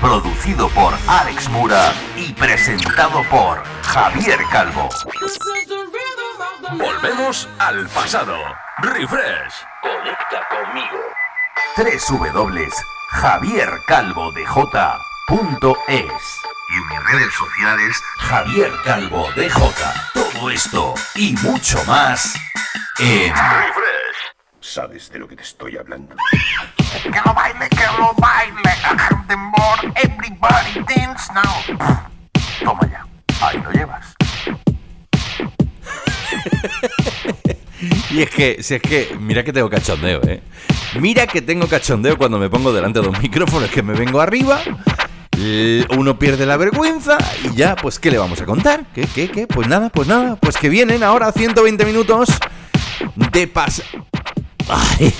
producido por Alex Mura y presentado por Javier Calvo. Volvemos al pasado. Refresh. Conecta conmigo. www.javiercalvodj.es y mis redes sociales Javier Calvo DJ. Todo esto y mucho más en Refresh. ¿Sabes de lo que te estoy hablando? Que lo baile, que lo baile. The more everybody dance now. Toma ya, ahí lo llevas. Y es que, si es que, mira que tengo cachondeo, ¿eh? Mira que tengo cachondeo cuando me pongo delante de los micrófonos, que me vengo arriba, uno pierde la vergüenza y ya, pues, ¿qué le vamos a contar? ¿Qué, qué, qué? Pues nada, pues nada, pues que vienen ahora 120 minutos de pas... Ay,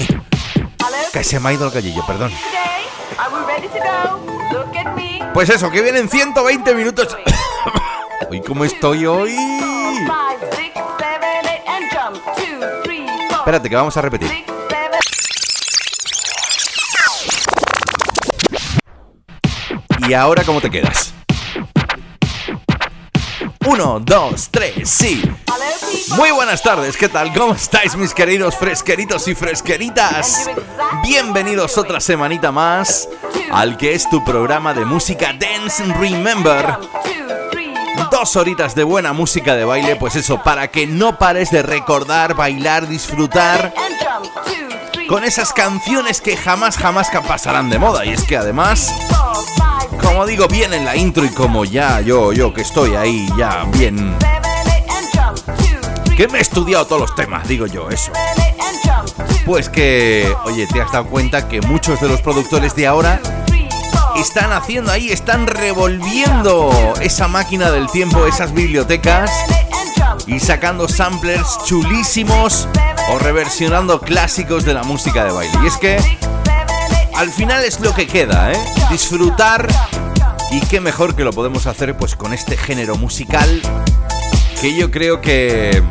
que se me ha ido el gallillo, perdón. Pues eso, que vienen 120 minutos... Uy, ¿cómo estoy hoy? Espérate, que vamos a repetir. ¿Y ahora cómo te quedas? Uno, dos, tres, sí. Hello, people. Muy buenas tardes, ¿qué tal? ¿Cómo estáis mis queridos fresqueritos y fresqueritas? Bienvenidos otra semanita más al que es tu programa de música Dance Remember. Dos horitas de buena música de baile, pues eso, para que no pares de recordar, bailar, disfrutar con esas canciones que jamás, jamás pasarán de moda. Y es que además, como digo bien en la intro y como ya yo, yo que estoy ahí ya bien... Que me he estudiado todos los temas, digo yo, eso. Pues que, oye, te has dado cuenta que muchos de los productores de ahora están haciendo ahí, están revolviendo esa máquina del tiempo, esas bibliotecas y sacando samplers chulísimos o reversionando clásicos de la música de baile. Y es que al final es lo que queda, ¿eh? Disfrutar y qué mejor que lo podemos hacer pues con este género musical que yo creo que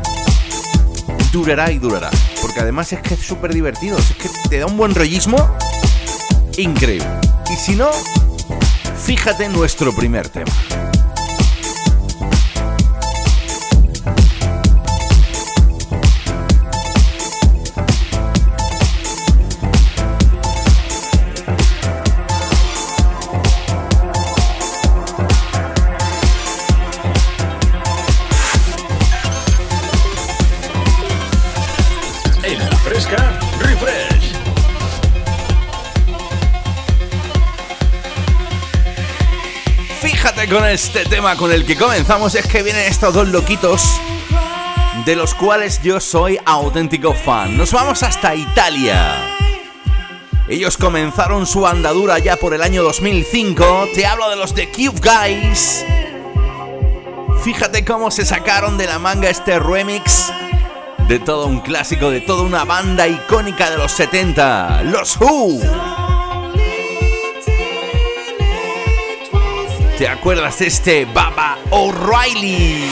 durará y durará. Porque además es que es súper divertido, es que te da un buen rollismo increíble. Y si no, fíjate en nuestro primer tema. Con este tema con el que comenzamos, es que vienen estos dos loquitos de los cuales yo soy auténtico fan. Nos vamos hasta Italia. Ellos comenzaron su andadura ya por el año 2005. Te hablo de los The Cube Guys. Fíjate cómo se sacaron de la manga este remix de todo un clásico, de toda una banda icónica de los 70, los Who. ¿Te acuerdas este Baba O'Reilly?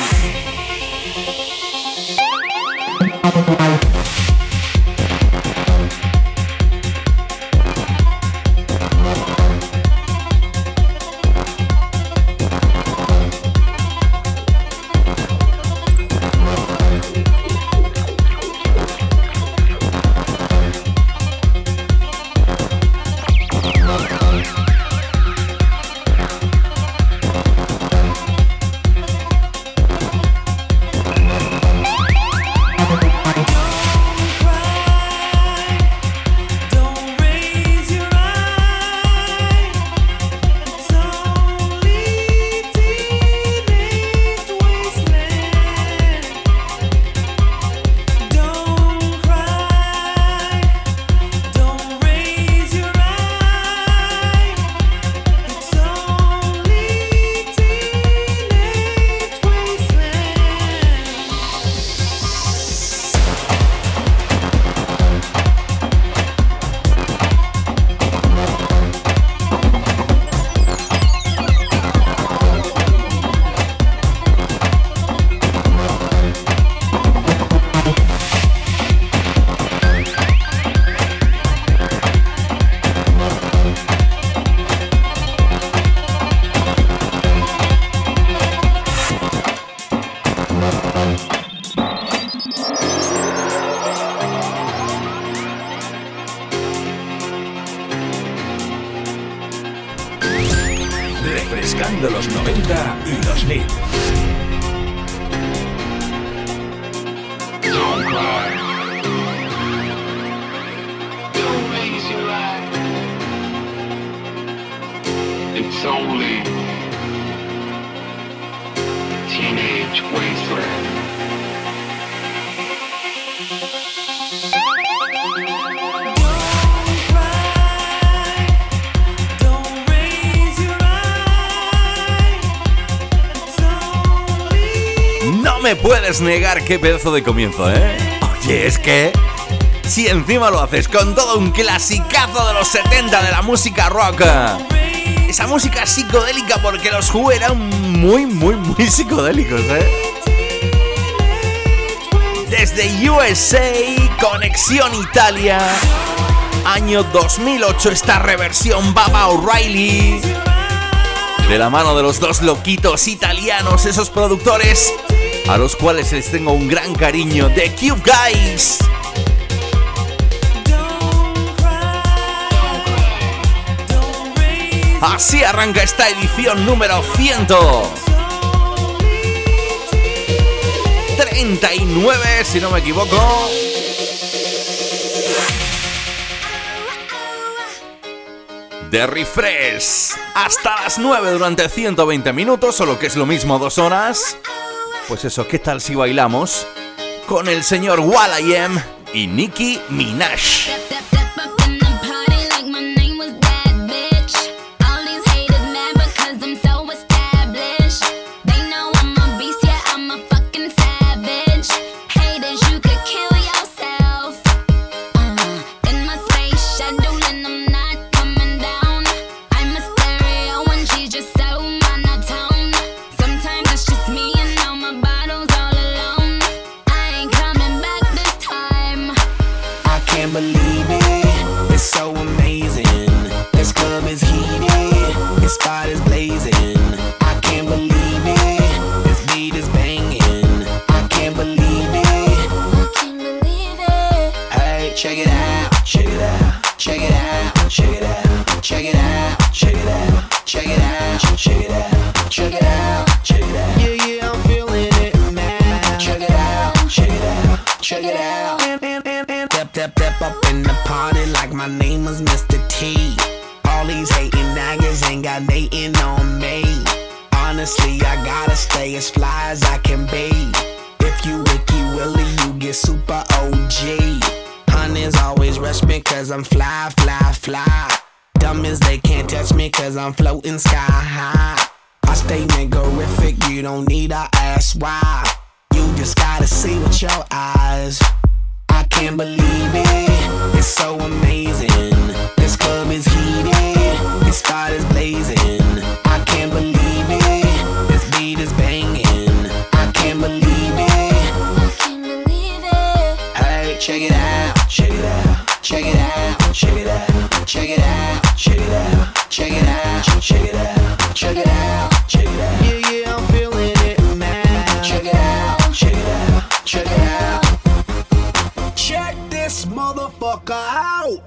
Negar qué pedazo de comienzo, ¿eh? Oye, es que... Si encima lo haces con todo un clasicazo de los 70 de la música rock. Esa música psicodélica porque los Who eran muy, muy, muy psicodélicos, ¿eh? Desde USA, Conexión Italia, año 2008, esta reversión Baba O'Reilly. De la mano de los dos loquitos italianos, esos productores a los cuales les tengo un gran cariño, The Cube Guys. Así arranca esta edición número 100. 39, si no me equivoco. De Refresh hasta las 9 durante 120 minutos, o lo que es lo mismo, dos horas. Pues eso, ¿qué tal si bailamos con el señor Will.i.am y Nicki Minaj? Nothing on me. Honestly, I gotta stay as fly as I can be. If you Wiki Willie, you get super OG. Hunters always rush me cause I'm fly, fly, fly. Dumb as they can't touch me cause I'm floating sky high. I stay niggerific, you don't need to ask why. You just gotta see with your eyes. I can't believe it, it's so amazing. This club is heated, this spot is blazing. I can't believe it, this beat is banging. I can't believe it. I can't believe it. Hey, check it out, check it out, check it out, check it out, check it out, check it out, check it out, check it out, check it out, check it out. Yeah, yeah, I'm feeling it now. Check it out, check it out, check it out. Motherfucker out.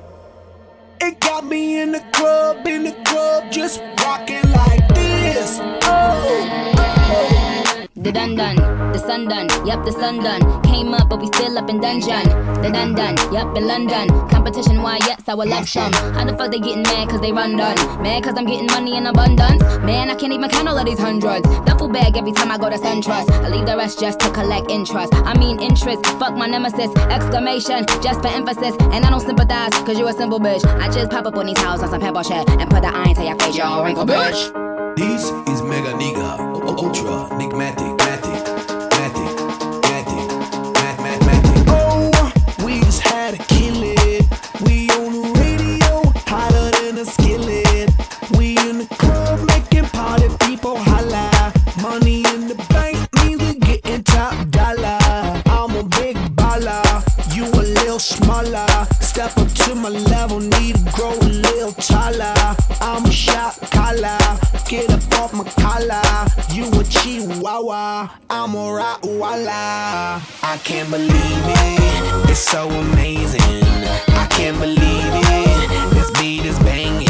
It got me in the club, in the club, just rocking like this. Oh. The dun dun, the sun done, yup, the sun done. Came up, but we still up in dungeon. The dun dun, yup, in London. Competition, why, yes, I will love some. How the fuck they getting mad cause they run done? Mad cause I'm getting money in abundance. Man, I can't even count all of these hundreds. Duffel bag every time I go to SunTrust. I leave the rest just to collect interest. I mean interest, fuck my nemesis. Exclamation, just for emphasis. And I don't sympathize cause you a simple bitch. I just pop up on these houses on some pebble shit and put the iron to your face, you all wrinkle bitch. This is Mega Nigga, Ultra, Nigmatic, Matic, Matic, Matic, Mat, Mat, Matic. Oh, we just had to kill it. We on the radio, hotter than a skillet. We in the club making party people holla. Money in the bank means we getting top dollar. I'm a big baller, you a little smaller. Step up to my level, need to grow a little taller. I'm a shot collar, get up off my collar. You a chihuahua, I'm a rottweiler. I can't believe it, it's so amazing. I can't believe it, this beat is banging.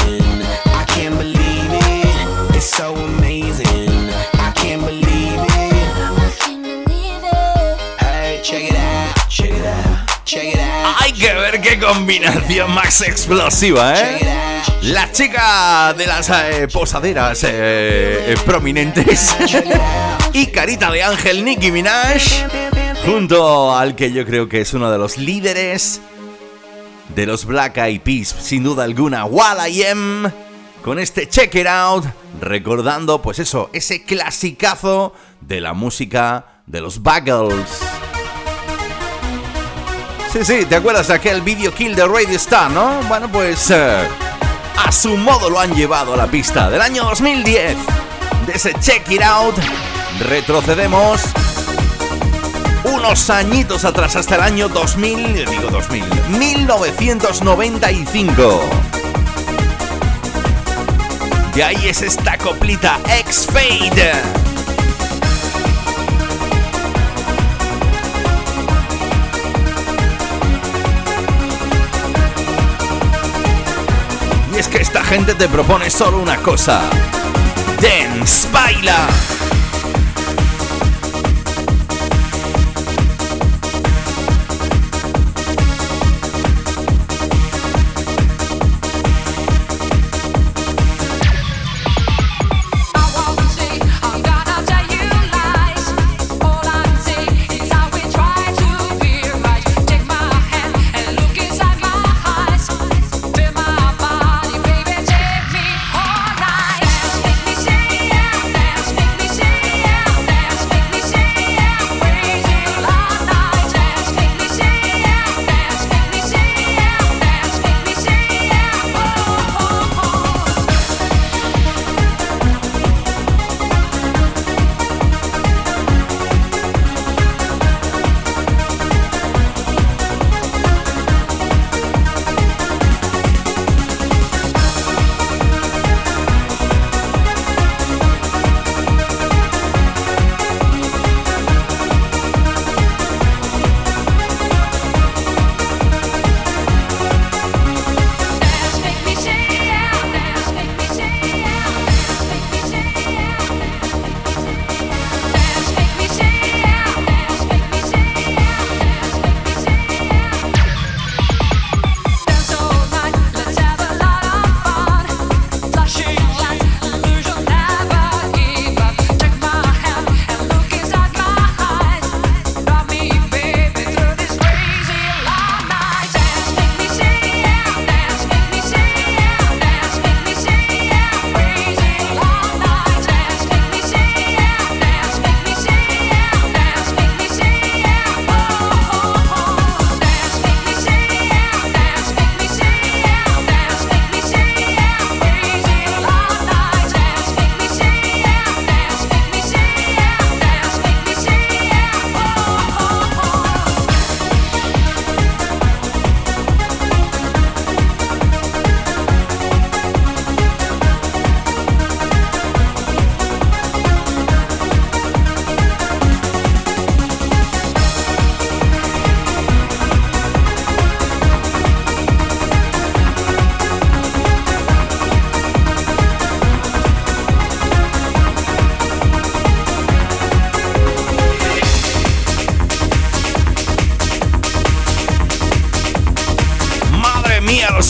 I can't believe it, it's so amazing. I can't believe it. I can't believe it. Hey, check it out, check it out. Que ver qué combinación más explosiva, ¿eh? La chica de las eh, posaderas eh, prominentes y carita de ángel Nicki Minaj, junto al que yo creo que es uno de los líderes de los Black Eyed Peas, sin duda alguna, Wall I Am, con este Check It Out, recordando, pues eso, ese clasicazo de la música de los Buggles. Sí, sí, ¿te acuerdas de aquel video kill de Radio Star, no? Bueno, pues eh, a su modo lo han llevado a la pista del año 2010. De ese Check It Out, retrocedemos unos añitos atrás hasta el año 2000, digo 2000, 1995. De ahí es esta coplita X-Fade. Es que esta gente te propone solo una cosa. Dance, baila.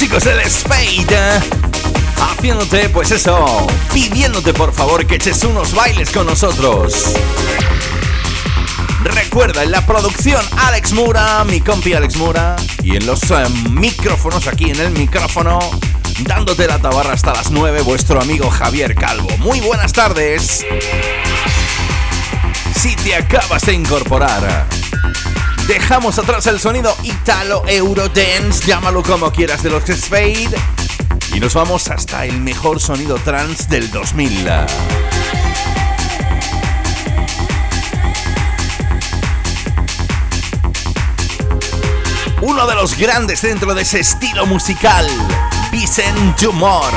Chicos del Spade. Haciéndote, pues eso, pidiéndote por favor que eches unos bailes con nosotros. Recuerda, en la producción Alex Mura, mi compi Alex Mura, y en los eh, micrófonos, aquí en el micrófono, dándote la tabarra hasta las 9, vuestro amigo Javier Calvo. Muy buenas tardes. Si te acabas de incorporar, dejamos atrás el sonido Italo Eurodance, llámalo como quieras de los Spade, y nos vamos hasta el mejor sonido trance del 2000. Uno de los grandes dentro de ese estilo musical, Vicent Dumor,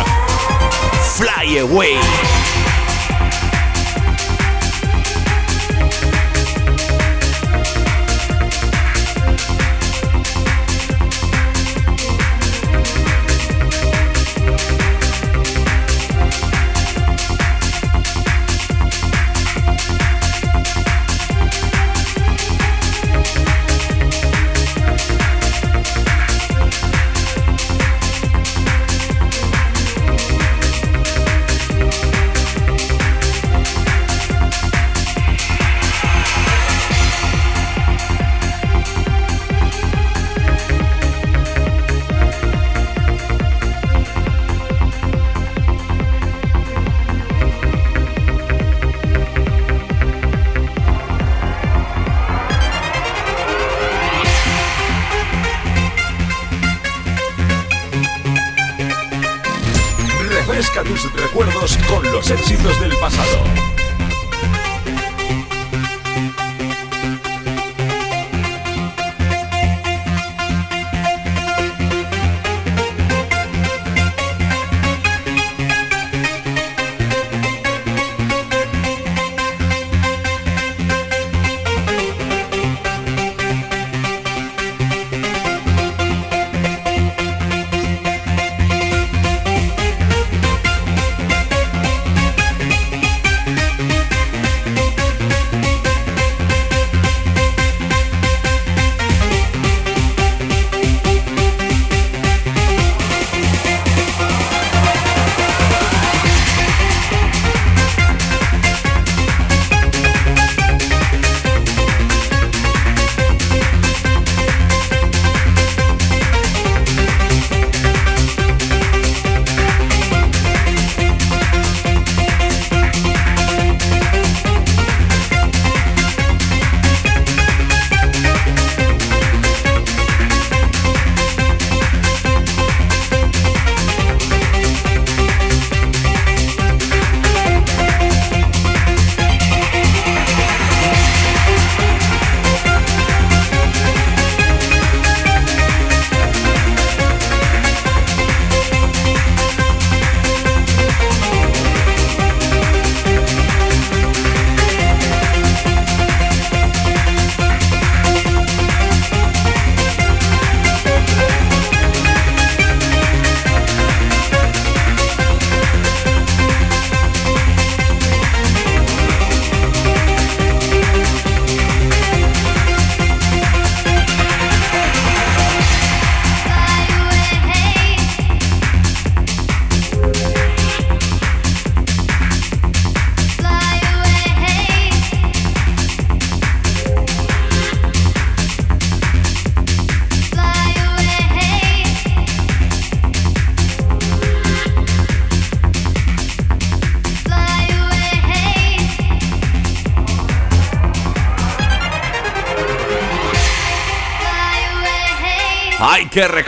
Fly Away.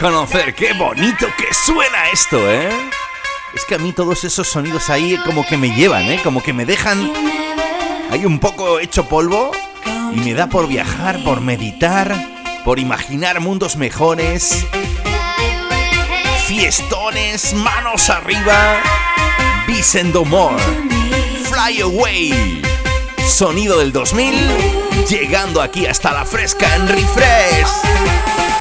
Reconocer qué bonito que suena esto, ¿eh? Es que a mí todos esos sonidos ahí como que me llevan, ¿eh? Como que me dejan ahí un poco hecho polvo y me da por viajar, por meditar, por imaginar mundos mejores, fiestones, manos arriba, Vicent More, Fly Away, sonido del 2000, llegando aquí hasta la fresca en Refresh.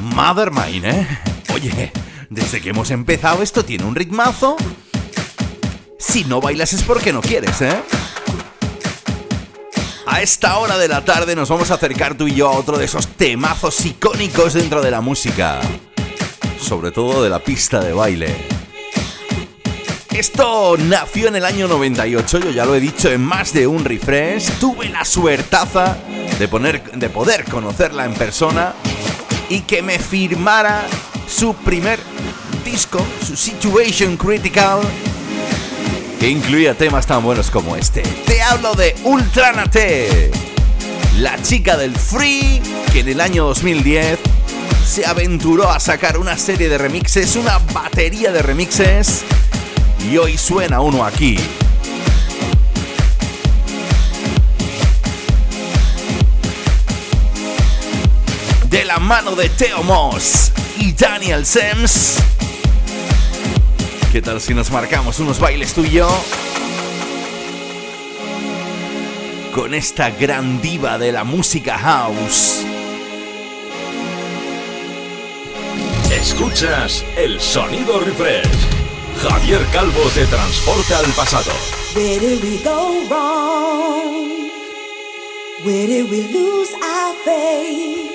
Mother Mine, ¿eh? Oye, desde que hemos empezado esto tiene un ritmazo. Si no bailas es porque no quieres, ¿eh? A esta hora de la tarde nos vamos a acercar tú y yo a otro de esos temazos icónicos dentro de la música. Sobre todo de la pista de baile. Esto nació en el año 98, yo ya lo he dicho en más de un refresh. Tuve la suertaza de, poner, de poder conocerla en persona y que me firmara su primer disco, su Situation Critical, que incluía temas tan buenos como este. Te hablo de Ultranate, la chica del Free, que en el año 2010 se aventuró a sacar una serie de remixes, una batería de remixes, hoy suena uno aquí. de la mano de Theo Moss y Daniel Sems. ¿Qué tal si nos marcamos unos bailes tú y yo? Con esta gran diva de la música house. Escuchas el sonido refresh. Javier Calvo te transporta al pasado. Where did we go wrong? Where did we lose our faith?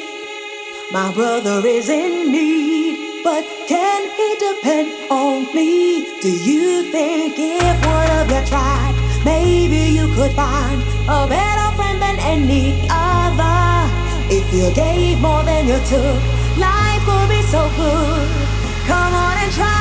My brother is in need, but can he depend on me? Do you think if one of you tried, maybe you could find a better friend than any other? If you gave more than you took, life would be so good. Come on and try.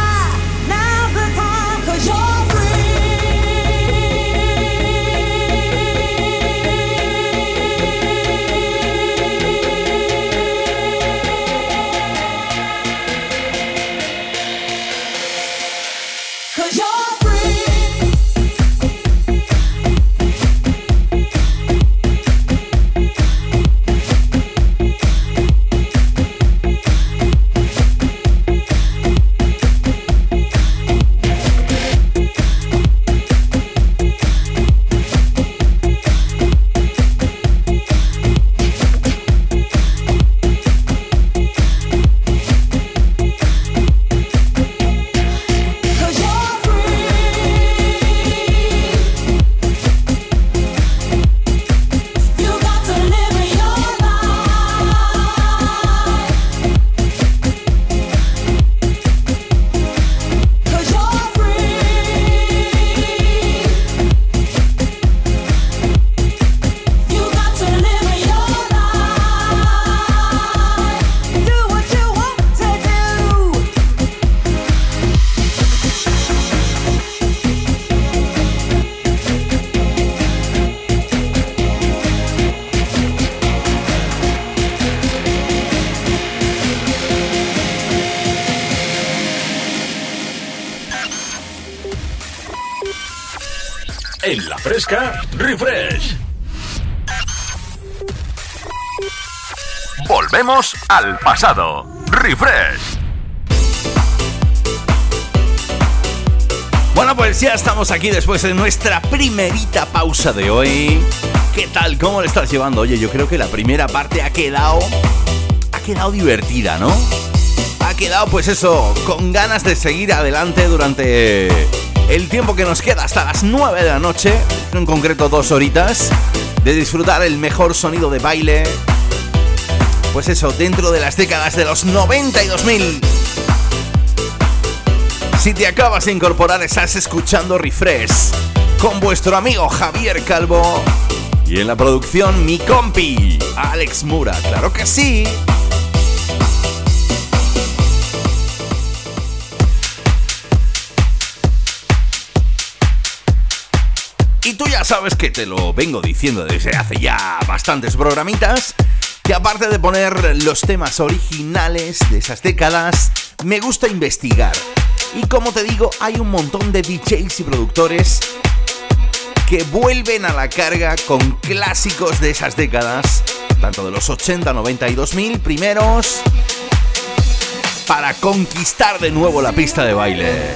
Pasado. Refresh. Bueno, pues ya estamos aquí después de nuestra primerita pausa de hoy. ¿Qué tal? ¿Cómo le estás llevando? Oye, yo creo que la primera parte ha quedado. ha quedado divertida, ¿no? Ha quedado, pues eso, con ganas de seguir adelante durante el tiempo que nos queda hasta las 9 de la noche, en concreto dos horitas, de disfrutar el mejor sonido de baile. Pues eso, dentro de las décadas de los 90 y 2000. Si te acabas de incorporar, estás escuchando Refresh con vuestro amigo Javier Calvo y en la producción mi compi Alex Mura. Claro que sí. Y tú ya sabes que te lo vengo diciendo desde hace ya bastantes programitas, que aparte de poner los temas originales de esas décadas, me gusta investigar. Y como te digo, hay un montón de DJs y productores que vuelven a la carga con clásicos de esas décadas, tanto de los 80, 90 y 2000 primeros, para conquistar de nuevo la pista de baile.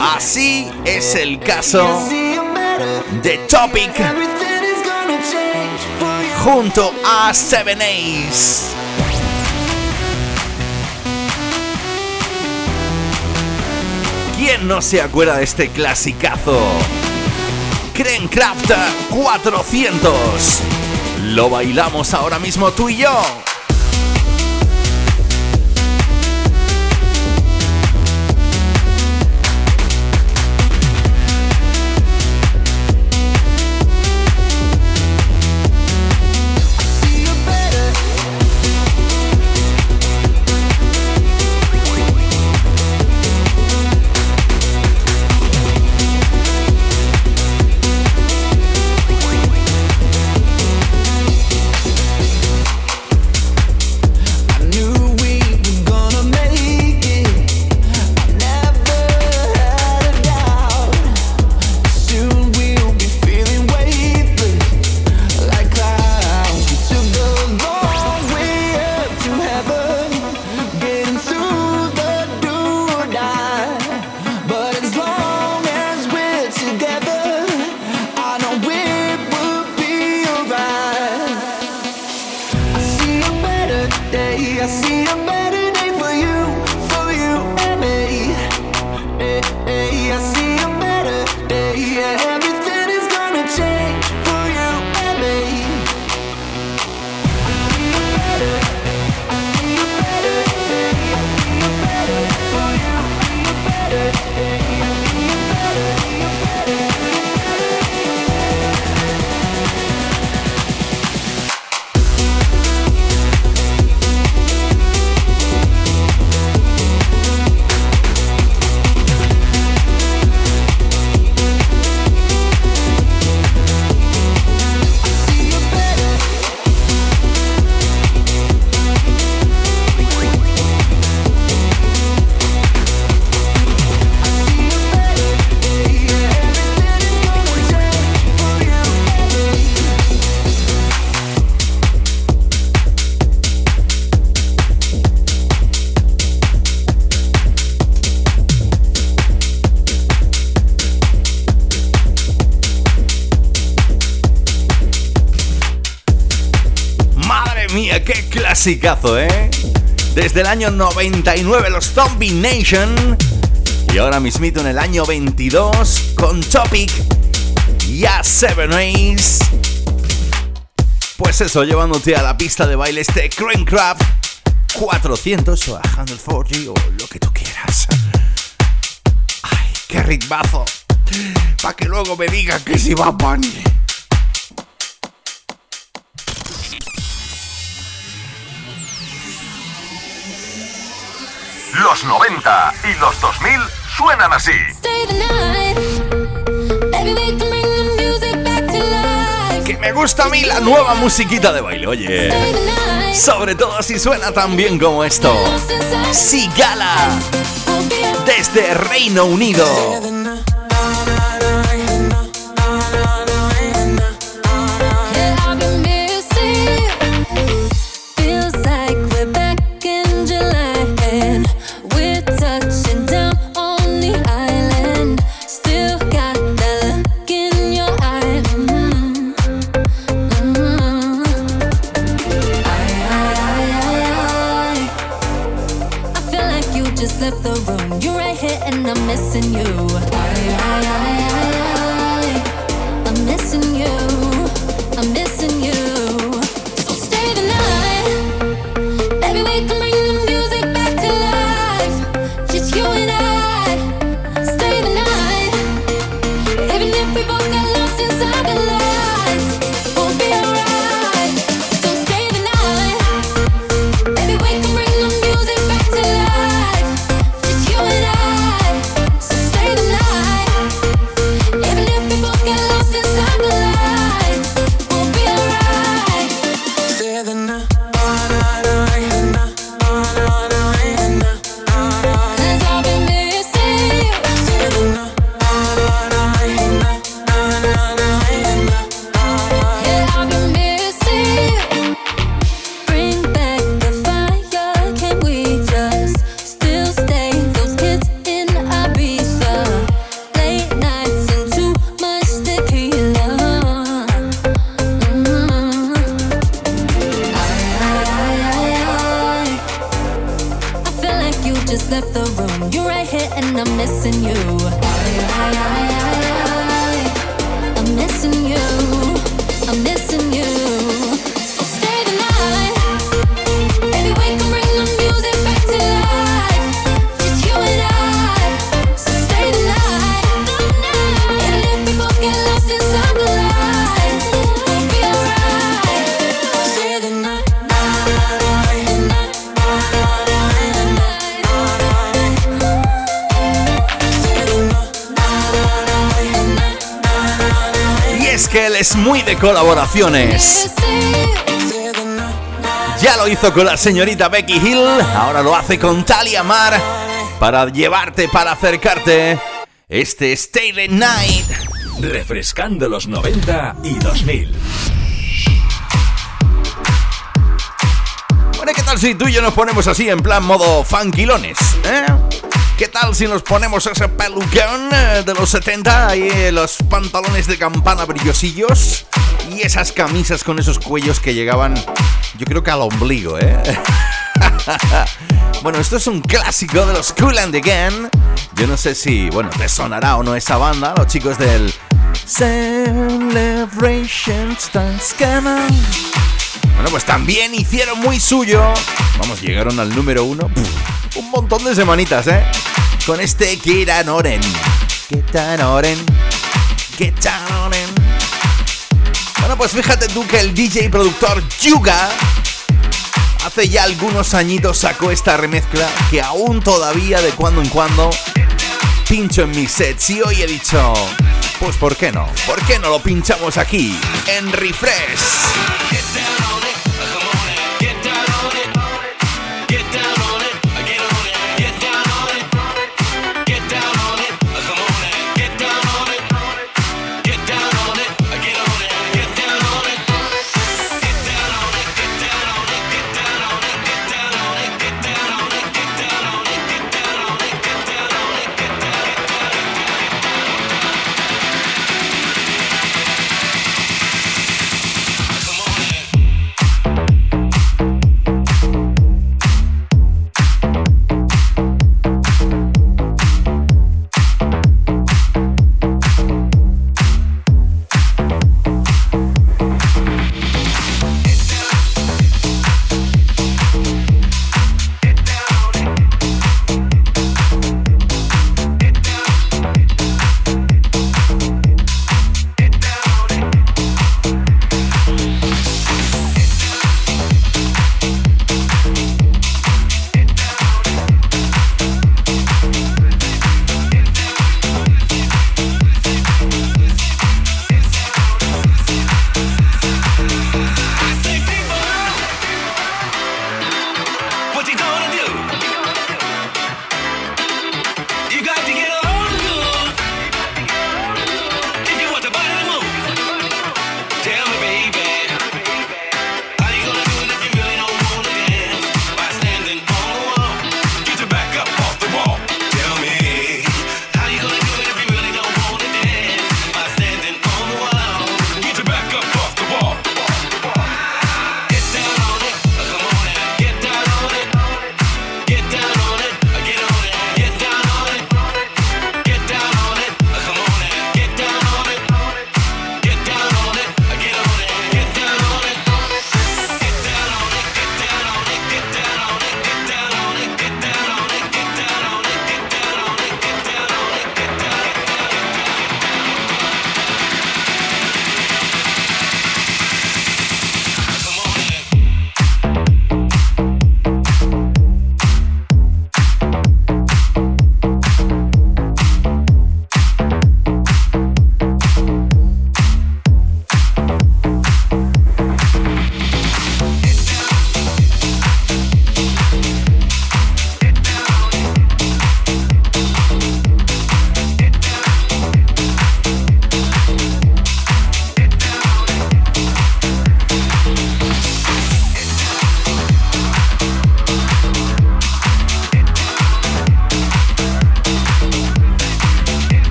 Así es el caso de Topic junto a Seven Ace. ¿Quién no se acuerda de este clasicazo? Craft 400. Lo bailamos ahora mismo tú y yo. Clasicazo, ¿eh? Desde el año 99 los Zombie Nation y ahora mismito en el año 22 con Topic y a Seven Ace. Pues eso, llevándote a la pista de baile este Craft 400 o a 140 o lo que tú quieras. Ay, qué ritmazo. Para que luego me digan que si va Bunny. Los 90 y los 2000 suenan así. Que me gusta a mí la nueva musiquita de baile, oye. Sobre todo si suena tan bien como esto. Sigala. De desde Reino Unido. De colaboraciones. Ya lo hizo con la señorita Becky Hill, ahora lo hace con Talia Mar para llevarte, para acercarte. Este Stay the Night. Refrescando los 90 y 2000. Bueno, ¿qué tal si tú y yo nos ponemos así en plan modo fanquilones? ¿eh? ¿Qué tal si nos ponemos ese pelucón eh, de los 70 y los pantalones de campana brillosillos y esas camisas con esos cuellos que llegaban, yo creo que al ombligo, ¿eh? bueno, esto es un clásico de los Cool and Again. Yo no sé si, bueno, te sonará o no esa banda, los chicos del Celebration. Bueno, pues también hicieron muy suyo. Vamos, llegaron al número uno. Un montón de semanitas, ¿eh? Con este Get Oren. Get Oren. Get Oren. Pues fíjate tú que el DJ productor Yuga hace ya algunos añitos sacó esta remezcla que aún todavía de cuando en cuando pincho en mis sets y hoy he dicho, pues ¿por qué no? ¿Por qué no lo pinchamos aquí en Refresh?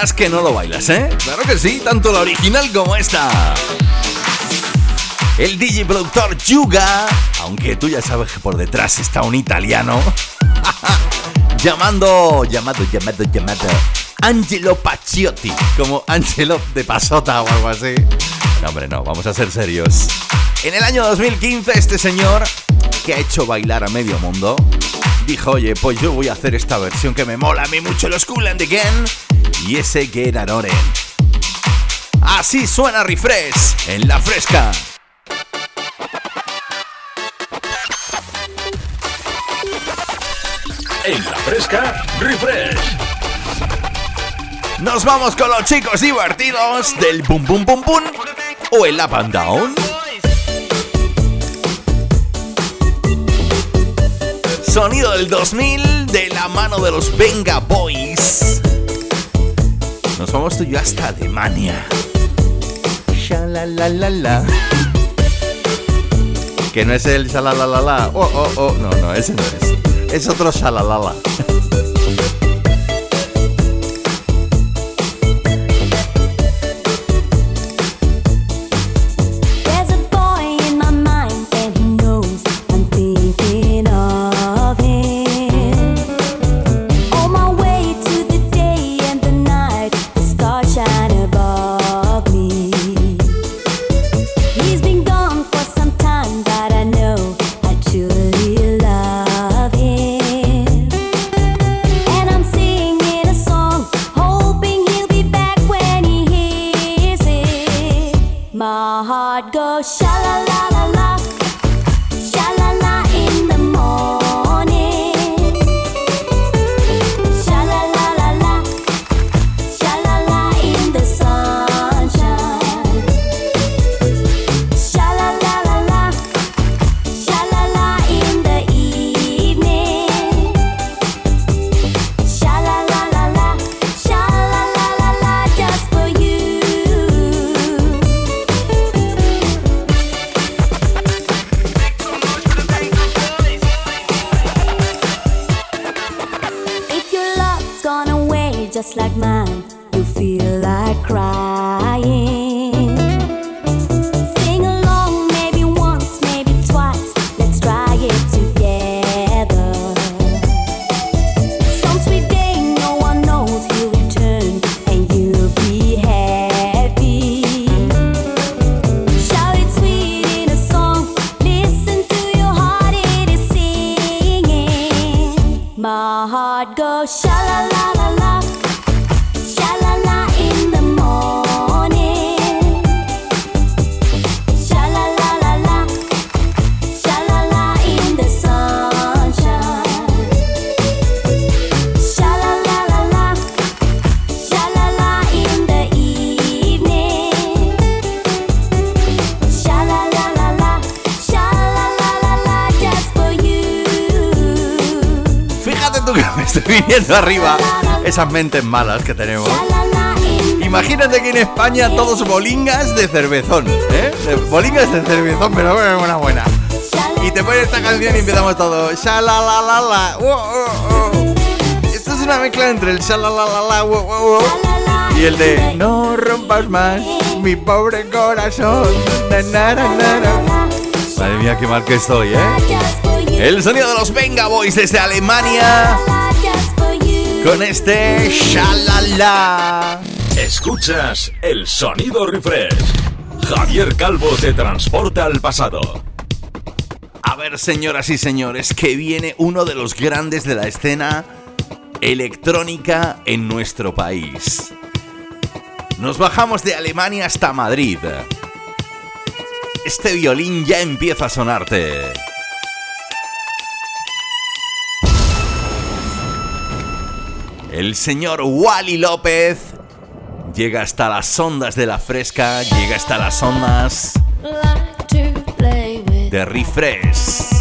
Que no lo bailas, ¿eh? Claro que sí, tanto la original como esta. El DJ productor Yuga, aunque tú ya sabes que por detrás está un italiano, llamando, llamado, llamado, llamado, Angelo Pacciotti, como Angelo de Pasota o algo así. No, hombre, no, vamos a ser serios. En el año 2015, este señor, que ha hecho bailar a medio mundo, dijo, oye, pues yo voy a hacer esta versión que me mola a mí mucho los Cool and Again y ese Get Aroren. Así suena Refresh en la fresca. En la fresca, refresh. Nos vamos con los chicos divertidos del Boom Boom Boom Boom o el Up and Down. Sonido del 2000 de la mano de los Venga Boys. Nos vamos tú y yo hasta Alemania. Shalalalala. Que no es el shalalalala. Oh, oh, oh. No, no, ese no es. Es otro shalalala. Estoy viniendo arriba esas mentes malas que tenemos. Imagínate que en España todos bolingas de cervezón, ¿eh? Bolingas de cervezón, pero bueno, buena. Y te pones esta canción y empezamos todo. Shalalalala. wow, wow, wow. Esto es una mezcla entre el shalalalala wow, wow, y el de No rompas más mi pobre corazón. Na, na, na. Madre mía, qué mal que estoy, ¿eh? El sonido de los Venga Boys desde Alemania. Con este Shalala. Escuchas el sonido refresh. Javier Calvo te transporta al pasado. A ver, señoras y señores, que viene uno de los grandes de la escena electrónica en nuestro país. Nos bajamos de Alemania hasta Madrid. Este violín ya empieza a sonarte. El señor Wally López llega hasta las ondas de la fresca, llega hasta las ondas de Refresh.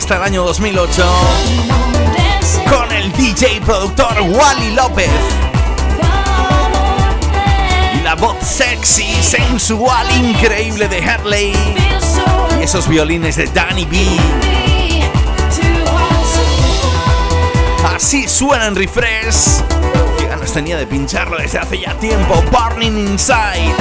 Hasta el año 2008 con el DJ productor Wally López. Y la voz sexy, sensual, increíble de Harley. Y esos violines de Danny B. Así suena en Refresh. Qué ganas tenía de pincharlo desde hace ya tiempo. Burning Inside.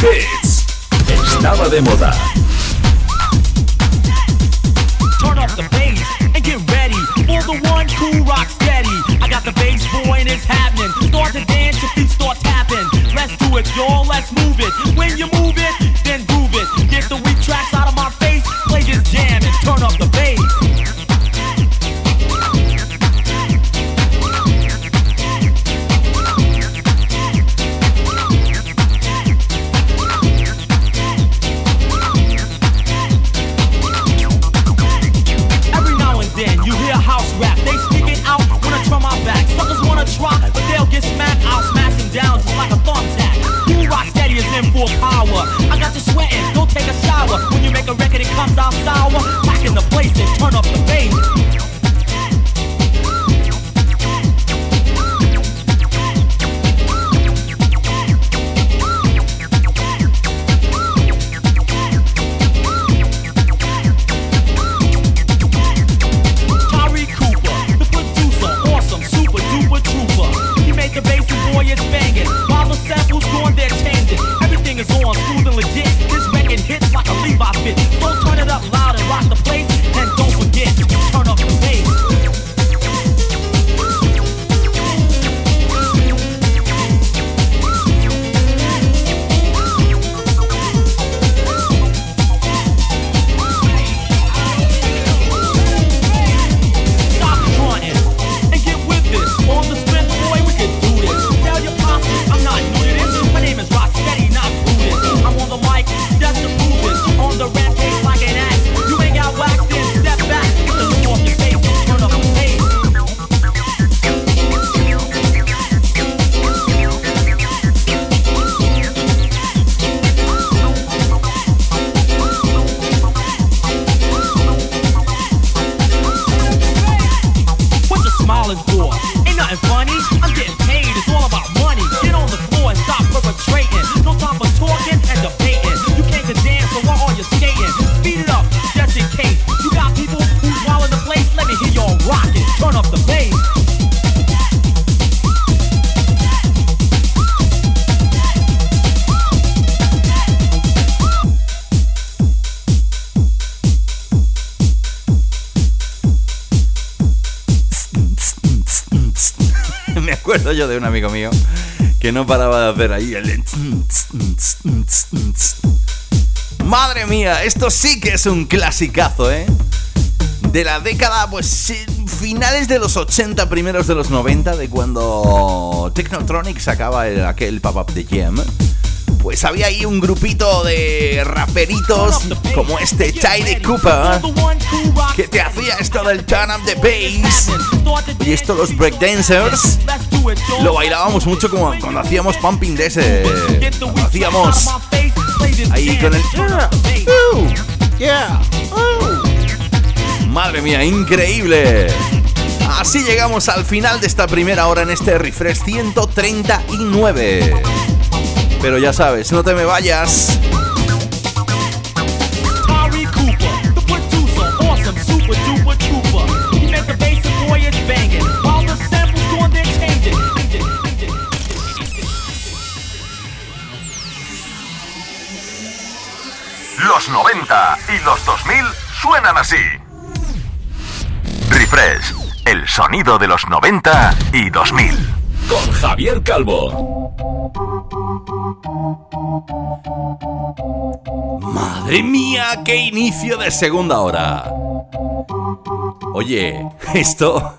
Dance Hits. Estaba de moda. Turn up the bass and get ready for the one cool rock steady. I got the bass boy and it's happening. Start to dance, your feet start tapping. Let's do it, y'all. Let's move it. When you move acuerdo yo de un amigo mío que no paraba de hacer ahí el... Madre mía, esto sí que es un clasicazo, ¿eh? De la década, pues finales de los 80, primeros de los 90, de cuando Technotronic sacaba el- aquel pop-up de Gem. Pues había ahí un grupito de raperitos como este Tidy Cooper que te hacía esto del turn up the bass y esto los breakdancers. Lo bailábamos mucho como cuando hacíamos pumping de ese. Hacíamos ahí con el. Madre mía, increíble. Así llegamos al final de esta primera hora en este refresh 139. Pero ya sabes, no te me vayas. Sonido de los 90 y 2000. Con Javier Calvo. Madre mía, qué inicio de segunda hora. Oye, esto,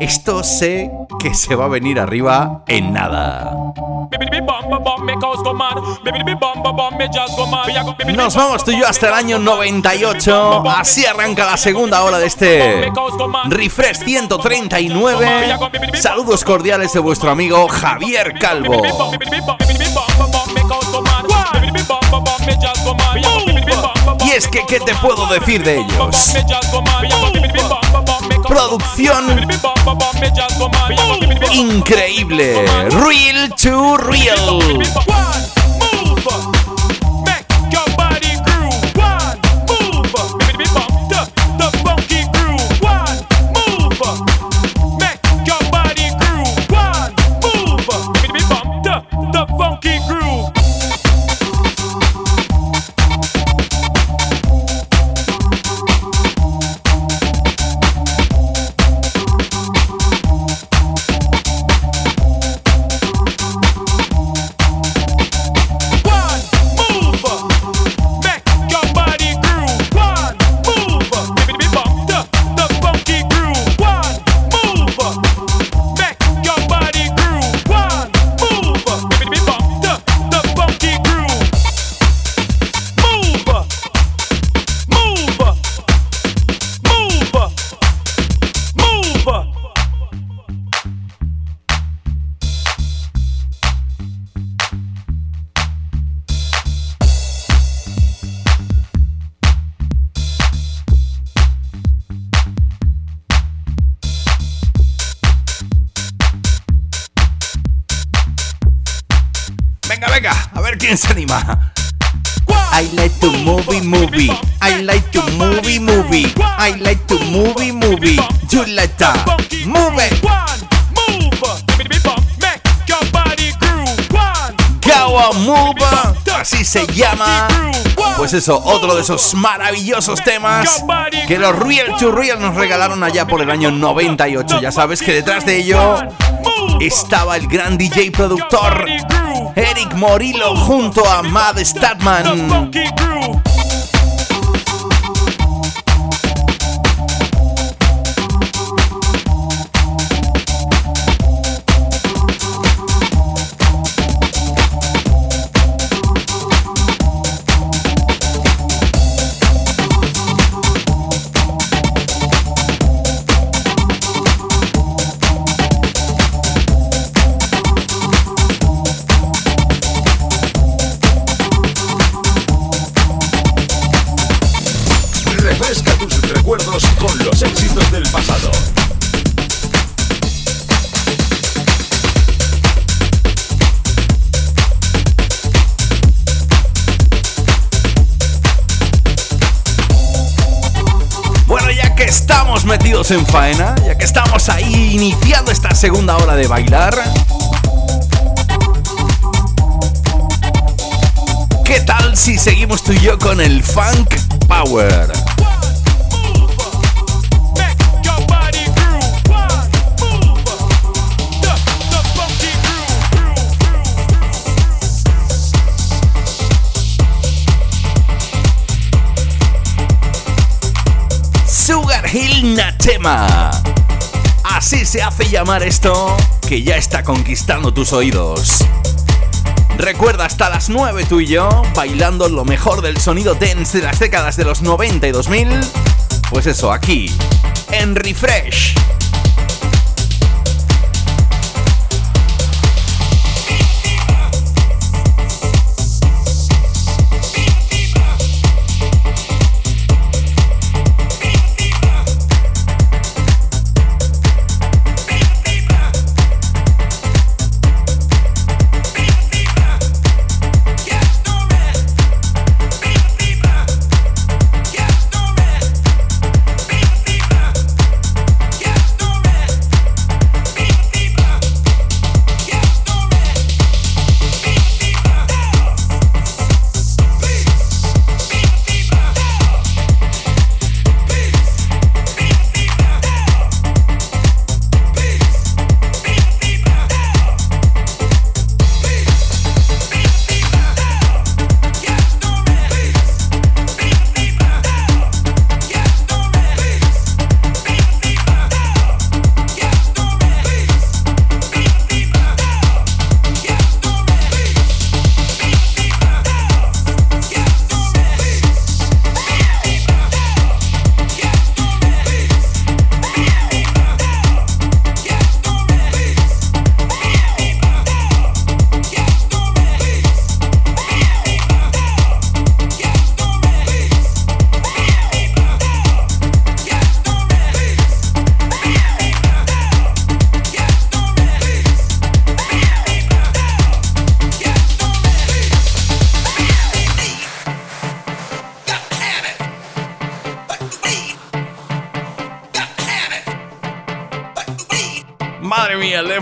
esto sé que se va a venir arriba en nada. Nos vamos tú y yo hasta el año 98. Así arranca la segunda hora de este Refresh 139. Saludos cordiales de vuestro amigo Javier Calvo. Y es que, ¿qué te puedo decir de ellos? Producción increíble. Real to real. Pues eso, otro de esos maravillosos temas que los Real to Real nos regalaron allá por el año 98. Ya sabes que detrás de ello estaba el gran DJ productor Eric Morillo junto a Mad Statman. Con los éxitos del pasado. Bueno, ya que estamos metidos en faena, ya que estamos ahí iniciando esta segunda hora de bailar, ¿qué tal si seguimos tú y yo con el Funk Power? Así se hace llamar esto que ya está conquistando tus oídos. Recuerda hasta las 9 tú y yo, bailando lo mejor del sonido dance de las décadas de los 90 y 2000. Pues eso, aquí, en Refresh.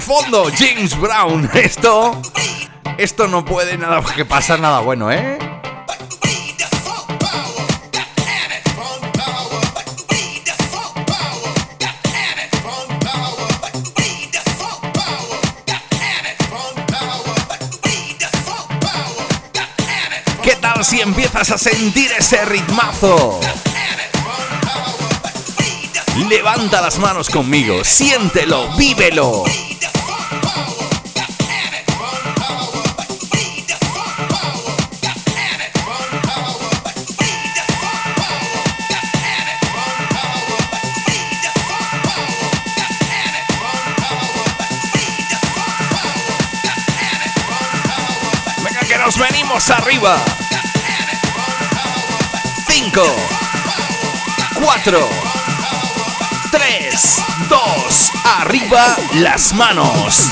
Fondo, James Brown. Esto. Esto no puede nada que pasar nada bueno, ¿eh? ¿Qué tal si empiezas a sentir ese ritmazo? Levanta las manos conmigo, siéntelo, vívelo. Venimos arriba. 5, 4, 3, 2, arriba las manos.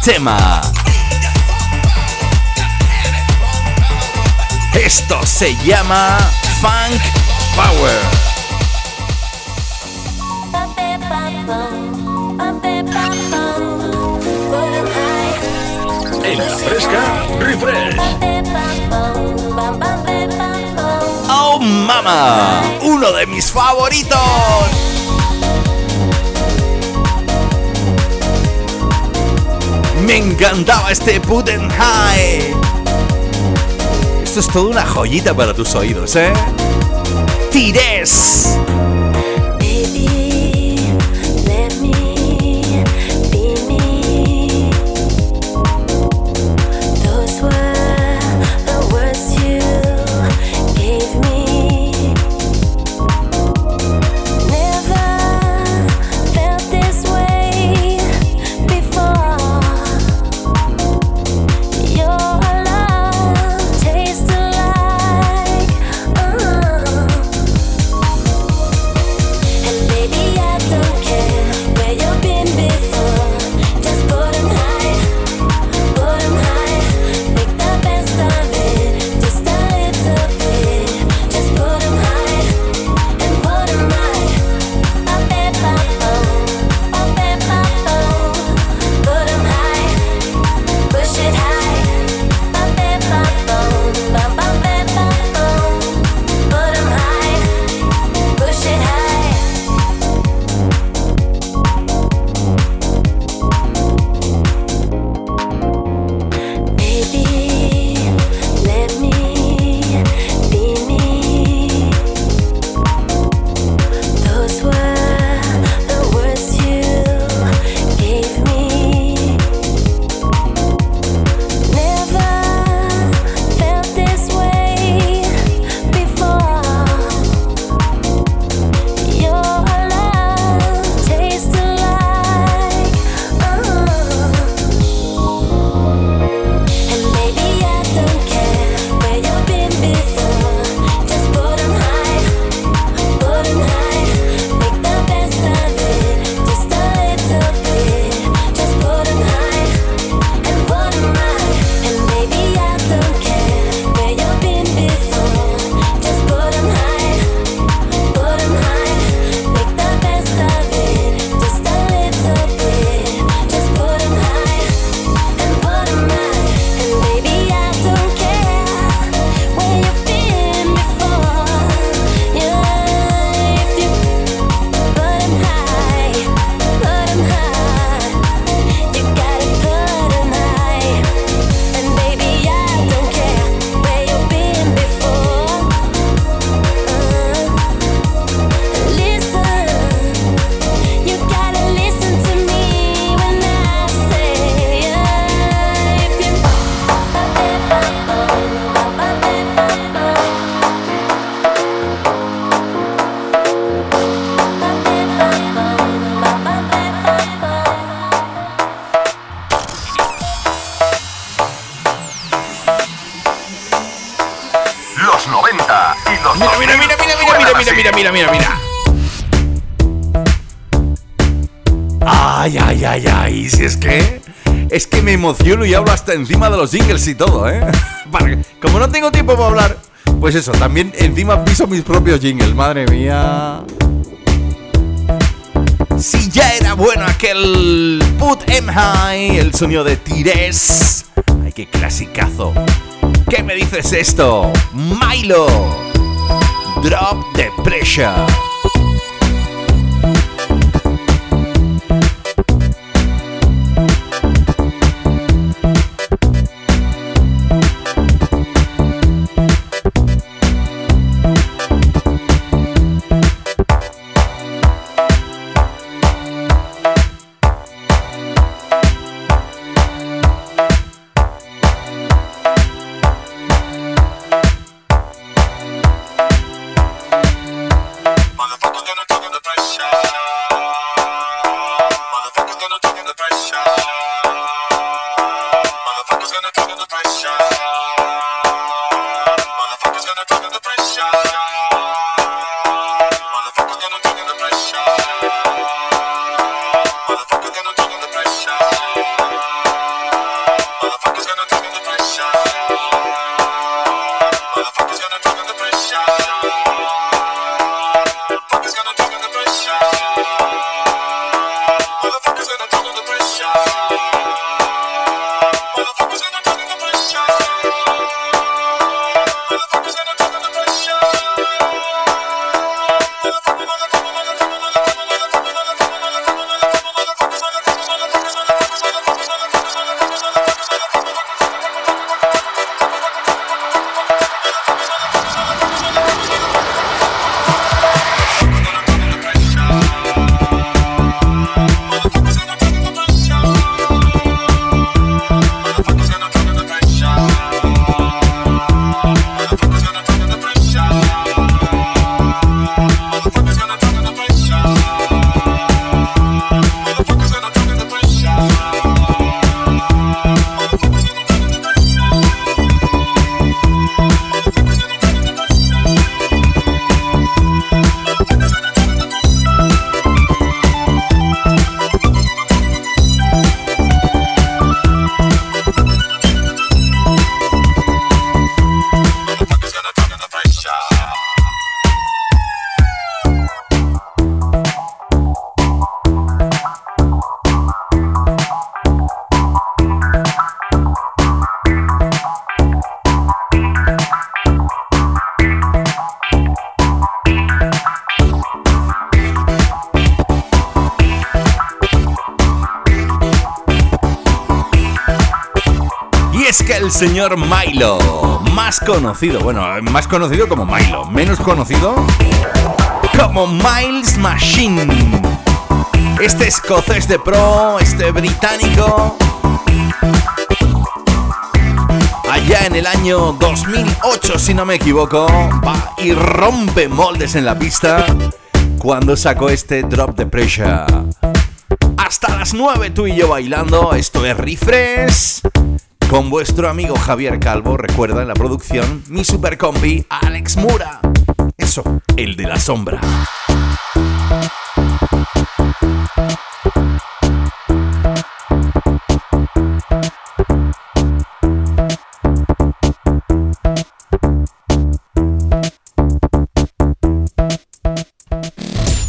Natema. Esto se llama Funk Power. En la fresca, refresh. Oh mama, uno de mis favoritos. Encantaba este Putten High. Esto es toda una joyita para tus oídos, ¿eh? Tires. Y hablo hasta encima de los jingles y todo, ¿eh? Como no tengo tiempo para hablar, pues eso, también encima piso mis propios jingles, madre mía. Si ya era bueno aquel Put em High, el sonido de Tires. Ay, qué clasicazo. ¿Qué me dices esto? Milo. Drop the pressure. Señor Milo, más conocido, bueno, más conocido como Milo, menos conocido como Miles Machine. Este escocés de pro, este británico, allá en el año 2008, si no me equivoco, va y rompe moldes en la pista cuando sacó este Drop the Pressure. Hasta las 9 tú y yo bailando, esto es Refresh. Con vuestro amigo Javier Calvo, recuerda en la producción, mi super compi Alex Mura. Eso, el de la sombra.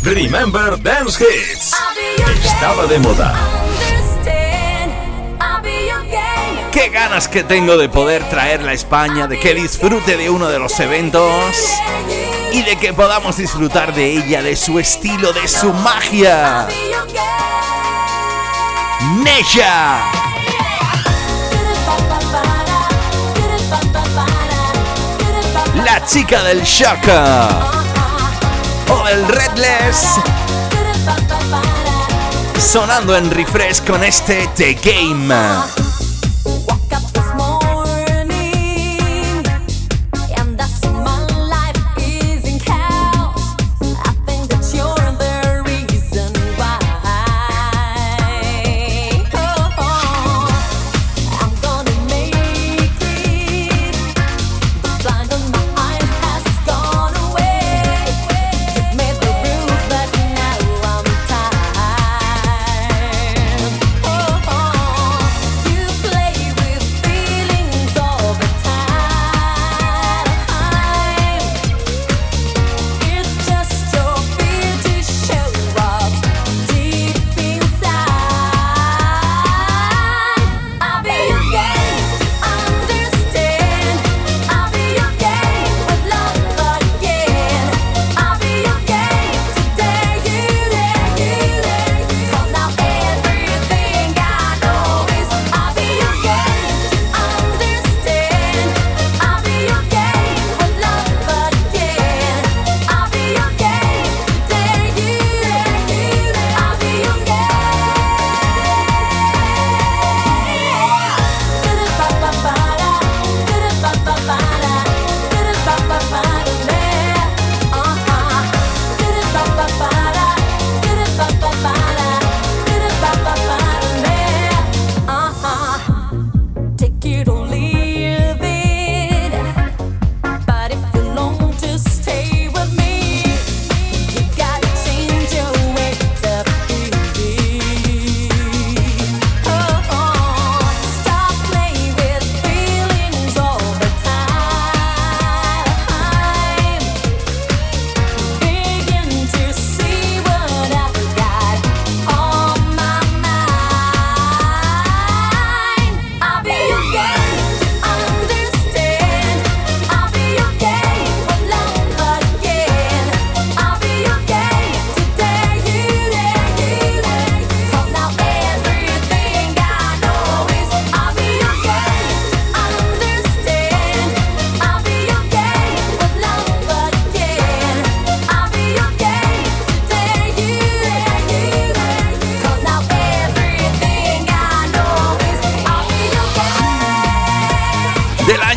Remember Dance Hits. Estaba de moda. Qué ganas que tengo de poder traerla a España, de que disfrute de uno de los eventos y de que podamos disfrutar de ella, de su estilo, de su magia. Nesha. La chica del Shaka. O del Redless. Sonando en refresh con este The Game.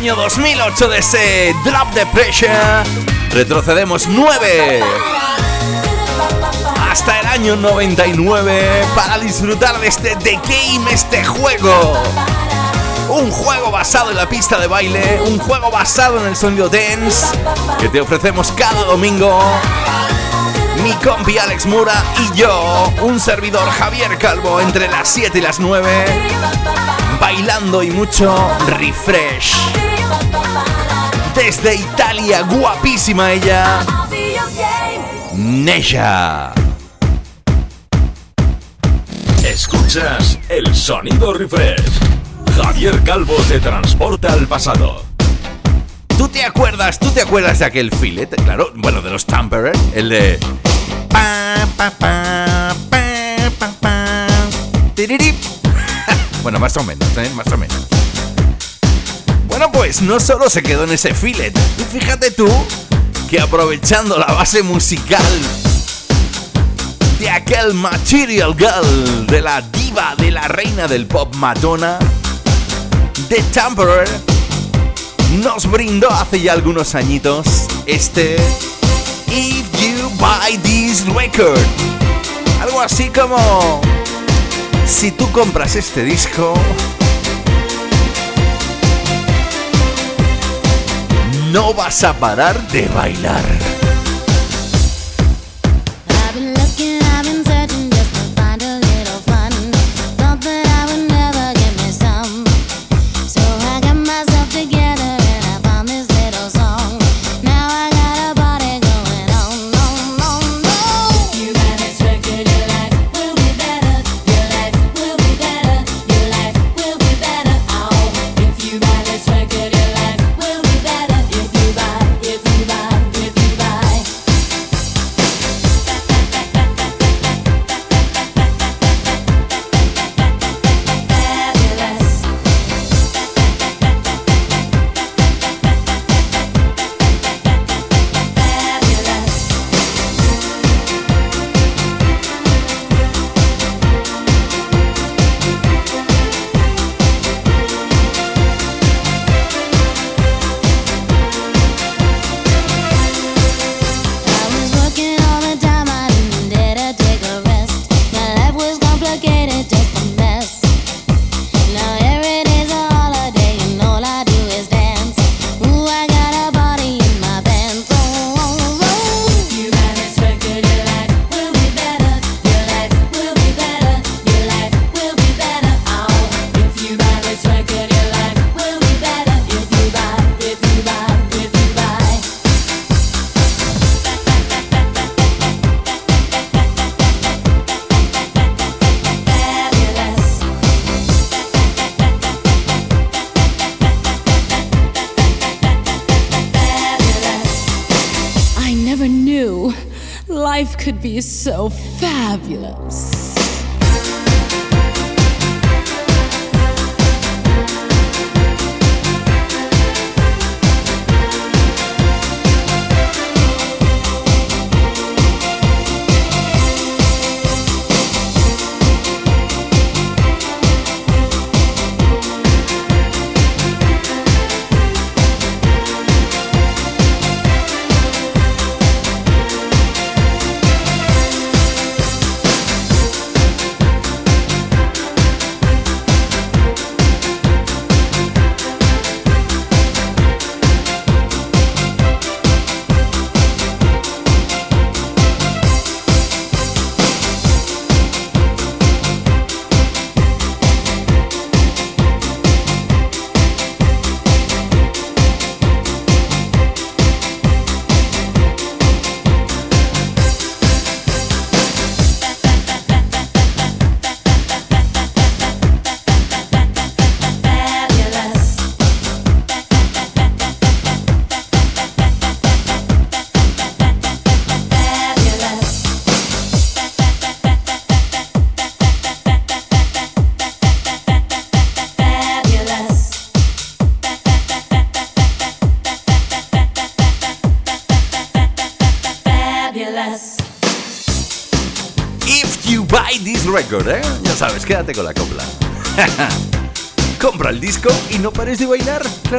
Año 2008 de ese Drop the Pressure, retrocedemos 9 hasta el año 99 para disfrutar de este The Game, este juego. Un juego basado en la pista de baile, un juego basado en el sonido dance que te ofrecemos cada domingo. Mi compi Alex Mura y yo, un servidor Javier Calvo, entre las 7 y las 9, bailando y mucho refresh. Desde Italia, guapísima ella, Nesha. Escuchas el sonido refresh. Javier Calvo te transporta al pasado. ¿Tú te acuerdas? ¿Tú te acuerdas de aquel fillet? Claro, bueno, de los Tamperer, el de pa, pa, pa, pa, pa, pa, tiririp. bueno, más o menos, ¿eh? Más o menos. Bueno, pues no solo se quedó en ese fillet. Fíjate tú que aprovechando la base musical de aquel Material Girl, de la diva, de la reina del pop Madonna, de Tamperer, nos brindó hace ya algunos añitos este If You Buy This Record. Algo así como si tú compras este disco, no vas a parar de bailar.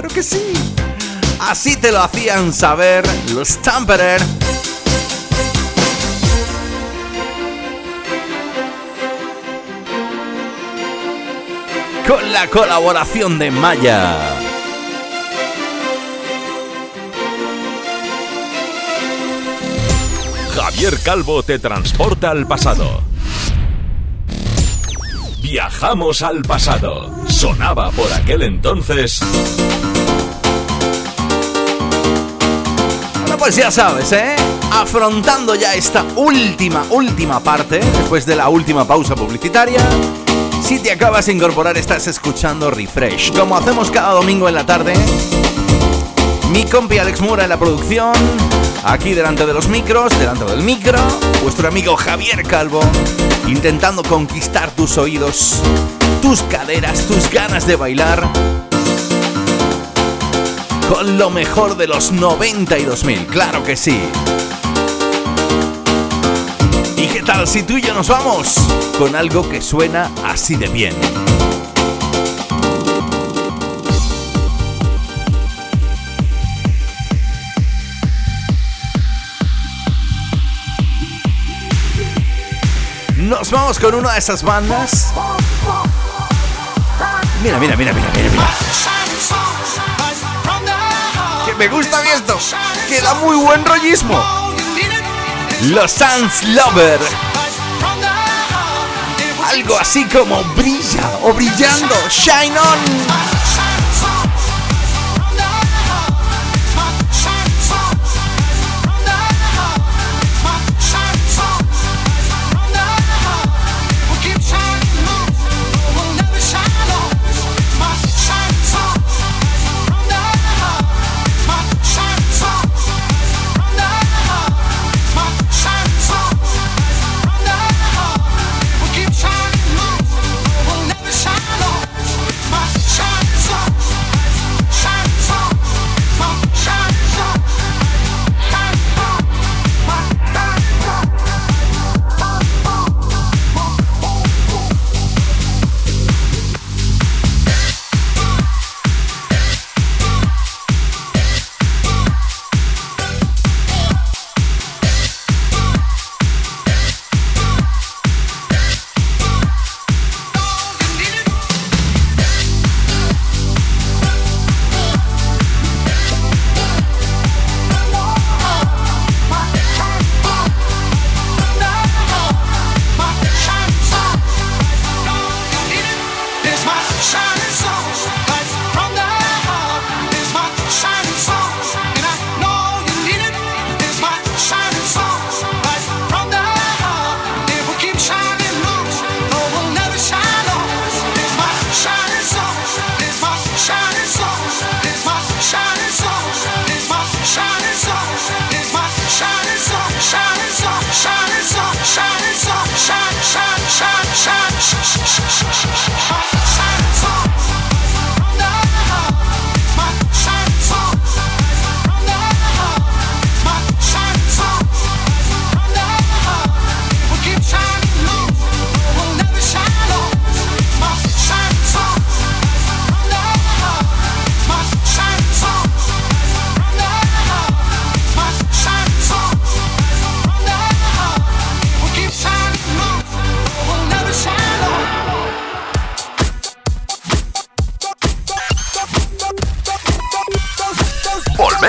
Claro que sí. Así te lo hacían saber los Tamperer. Con la colaboración de Maya. Javier Calvo te transporta al pasado. Viajamos al pasado. Sonaba por aquel entonces. Pues ya sabes, ¿eh? Afrontando ya esta última, última parte, después de la última pausa publicitaria. Si te acabas de incorporar, estás escuchando Refresh, como hacemos cada domingo en la tarde. Mi compi Alex Mura en la producción, aquí delante de los micros, delante del micro, vuestro amigo Javier Calvo, intentando conquistar tus oídos, tus caderas, tus ganas de bailar con lo mejor de los 92.000, claro que sí. ¿Y qué tal si tú y yo nos vamos con algo que suena así de bien? Nos vamos con una de esas bandas. Mira, mira, mira, mira, mira, mira. Me gusta a esto. Que da muy buen rollismo. Los Sans Lover. Algo así como brilla o brillando. Shine on.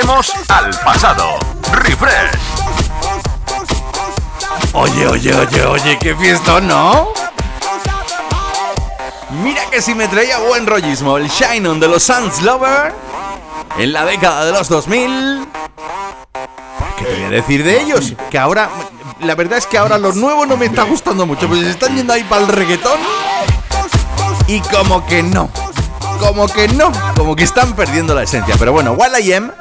Al pasado. Refresh. Oye, oye, oye, oye, qué fiesta, ¿no? Mira que si me traía buen rollismo el Shine On de los Suns Lover en la década de los 2000. ¿Qué te voy a decir de ellos? Que ahora, la verdad es que ahora lo nuevo no me está gustando mucho, pues se están yendo ahí para el reggaetón. Y como que no, como que no, como que están perdiendo la esencia. Pero bueno, While I Am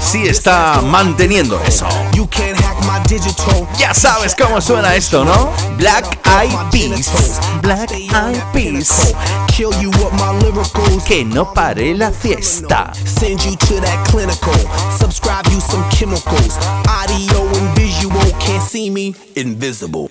sí está manteniendo eso. You can't hack my digital. Ya sabes cómo suena esto, ¿no? Black Eyed Peas. Black Eyed Peas. Kill you with my lyricals. Que no pare la fiesta. Send you to that clinical. Subscribe you some chemicals. Audio and visual. Can't see me. Invisible.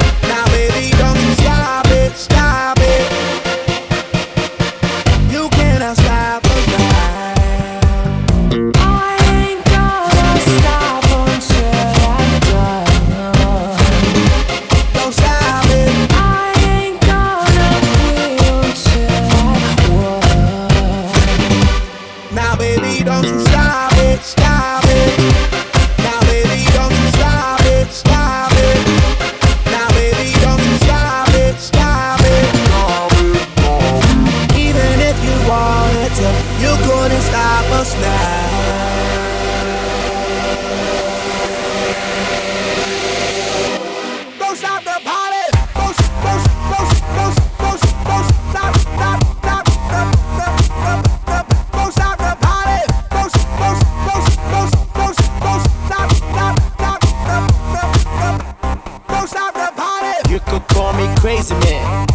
Stop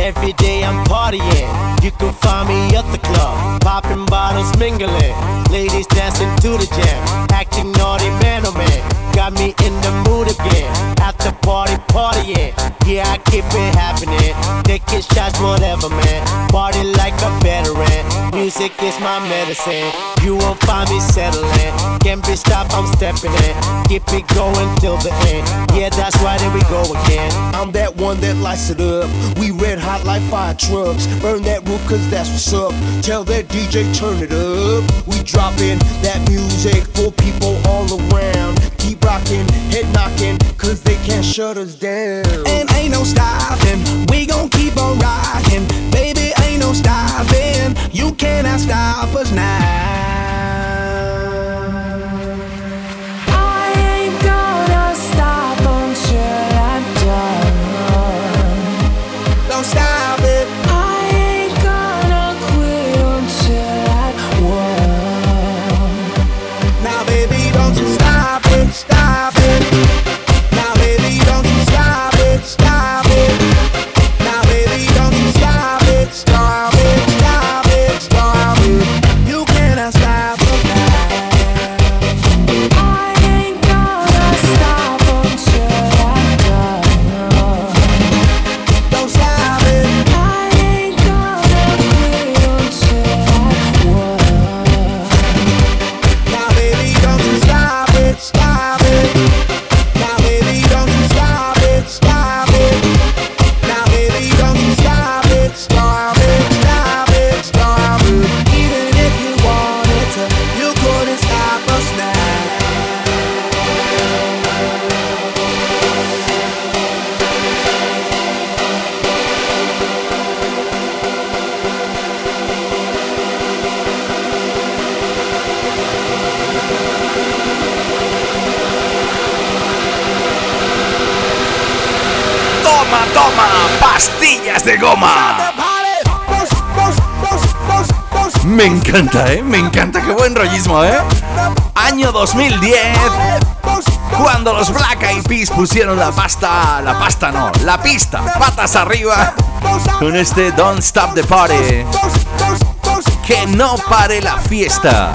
Every day I'm partying. You can find me at the club, popping bottles, mingling. Ladies dancing to the jam, acting naughty, man oh man. Got me in the mood again. The party, partying. Yeah, I keep it happening. Taking shots, whatever, man. Party like a veteran. Music is my medicine. You won't find me settling. Can't be stopped, I'm stepping in. Keep it going till the end. Yeah, that's why here we go again. I'm that one that lights it up. We red hot like fire trucks. Burn that roof cause that's what's up. Tell that DJ turn it up. We dropping that music for people all around. Rocking, head knocking, cause they can't shut us down. And ain't no stopping, we gon' keep on rocking. Baby, ain't no stopping, you cannot stop us now. Goma. Me encanta, ¿eh? Me encanta, qué buen rollismo, ¿eh? Año 2010, cuando los Black Eyed Peas pusieron la pasta, la pasta no, la pista, patas arriba, con este Don't Stop the Party. Que no pare la fiesta.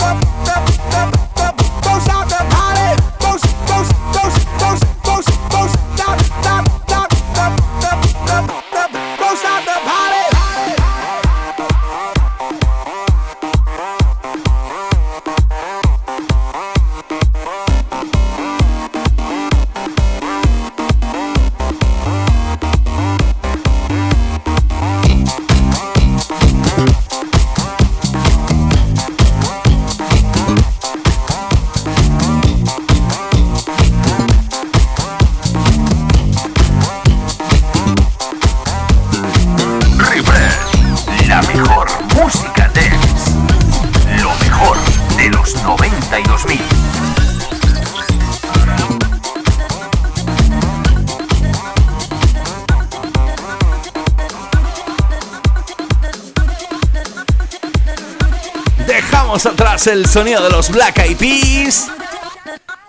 El sonido de los Black Eyed Peas.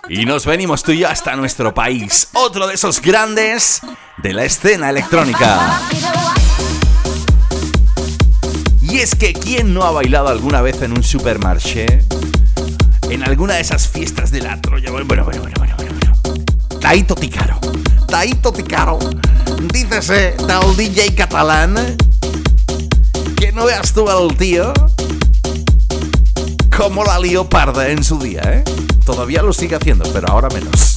Y nos venimos tú y yo hasta nuestro país. Otro de esos grandes de la escena electrónica. Y es que ¿quién no ha bailado alguna vez en un supermarché? En alguna de esas fiestas de la Troya. Bueno, bueno, bueno, bueno, bueno. bueno. Taito Ticaro. Taito Ticaro. Dícese del DJ catalán. Que no veas tú al tío. Como la lió parda en su día, ¿eh? Todavía lo sigue haciendo, pero ahora menos.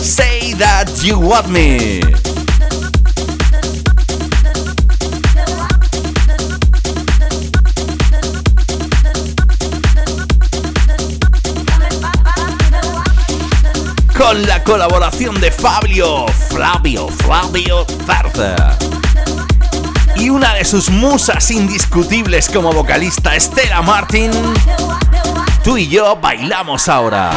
Say that you want me. Con la colaboración de Fabio, Flavio, Flavio Zarza. Y una de sus musas indiscutibles como vocalista, Estela Martin. Tú y yo bailamos ahora.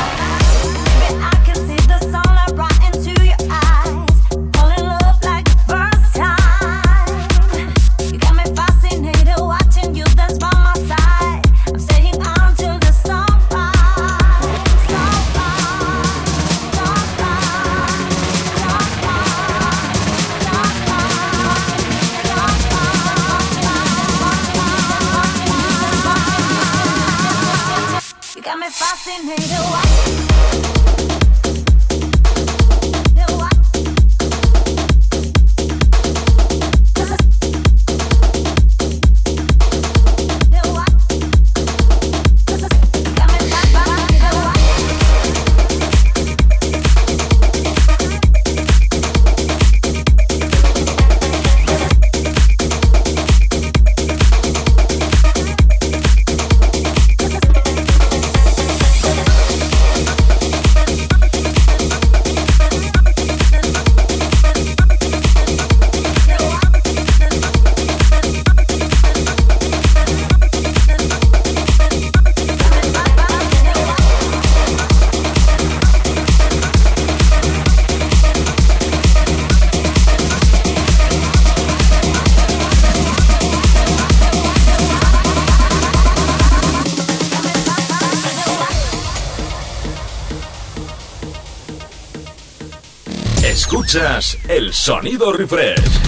Sonido refresh.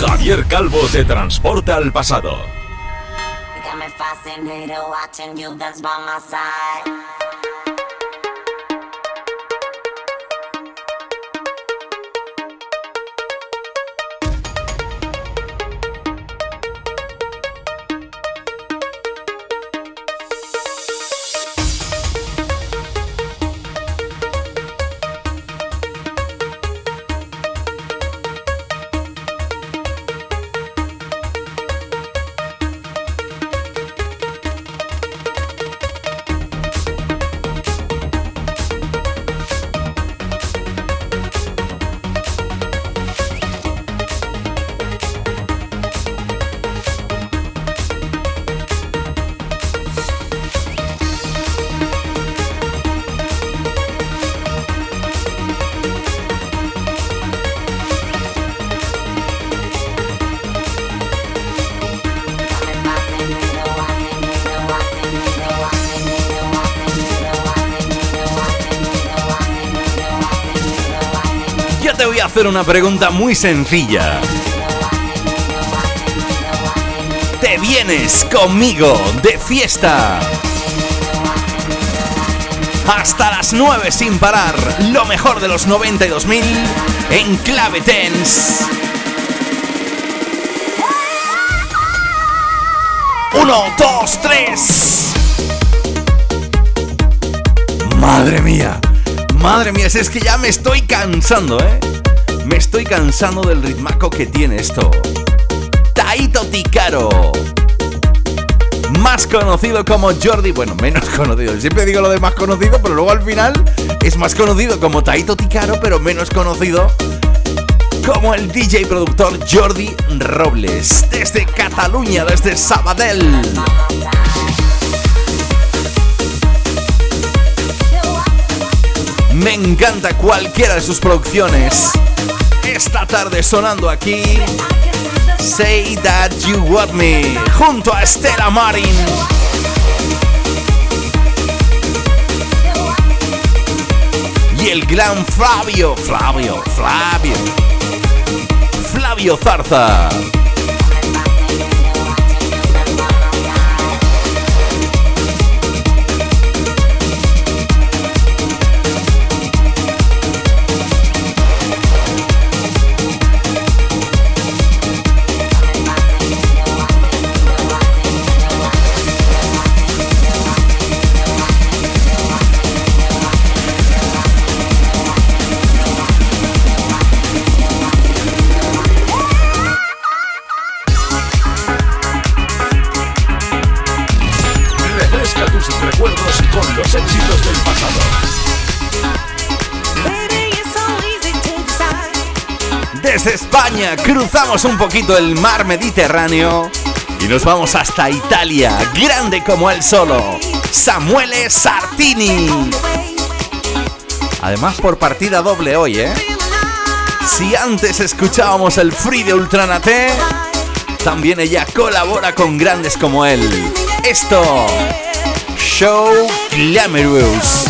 Javier Calvo te transporta al pasado. Hacer una pregunta muy sencilla. ¿Te vienes conmigo de fiesta? Hasta las 9 sin parar, lo mejor de los 92.000 en clave tense. Uno, dos, tres. Madre mía, madre mía, si es que ya me estoy cansando, ¿eh? Me estoy cansando del ritmaco que tiene esto. Taito Ticaro. Más conocido como Jordi, bueno, menos conocido. Siempre digo lo de más conocido, pero luego al final es más conocido como Taito Ticaro, pero menos conocido como el DJ y productor Jordi Robles, desde Cataluña, desde Sabadell. Me encanta cualquiera de sus producciones. Tarde sonando aquí Say That You Want Me, junto a Stella Marin. Y el gran Flavio, Flavio, Flavio, Flavio Zarza. España cruzamos un poquito el mar Mediterráneo y nos vamos hasta Italia, grande como él solo, Samuele Sartini. Además por partida doble hoy, ¿eh? Si antes escuchábamos el free de Ultranate, también ella colabora con grandes como él. Esto, Show Glamorous.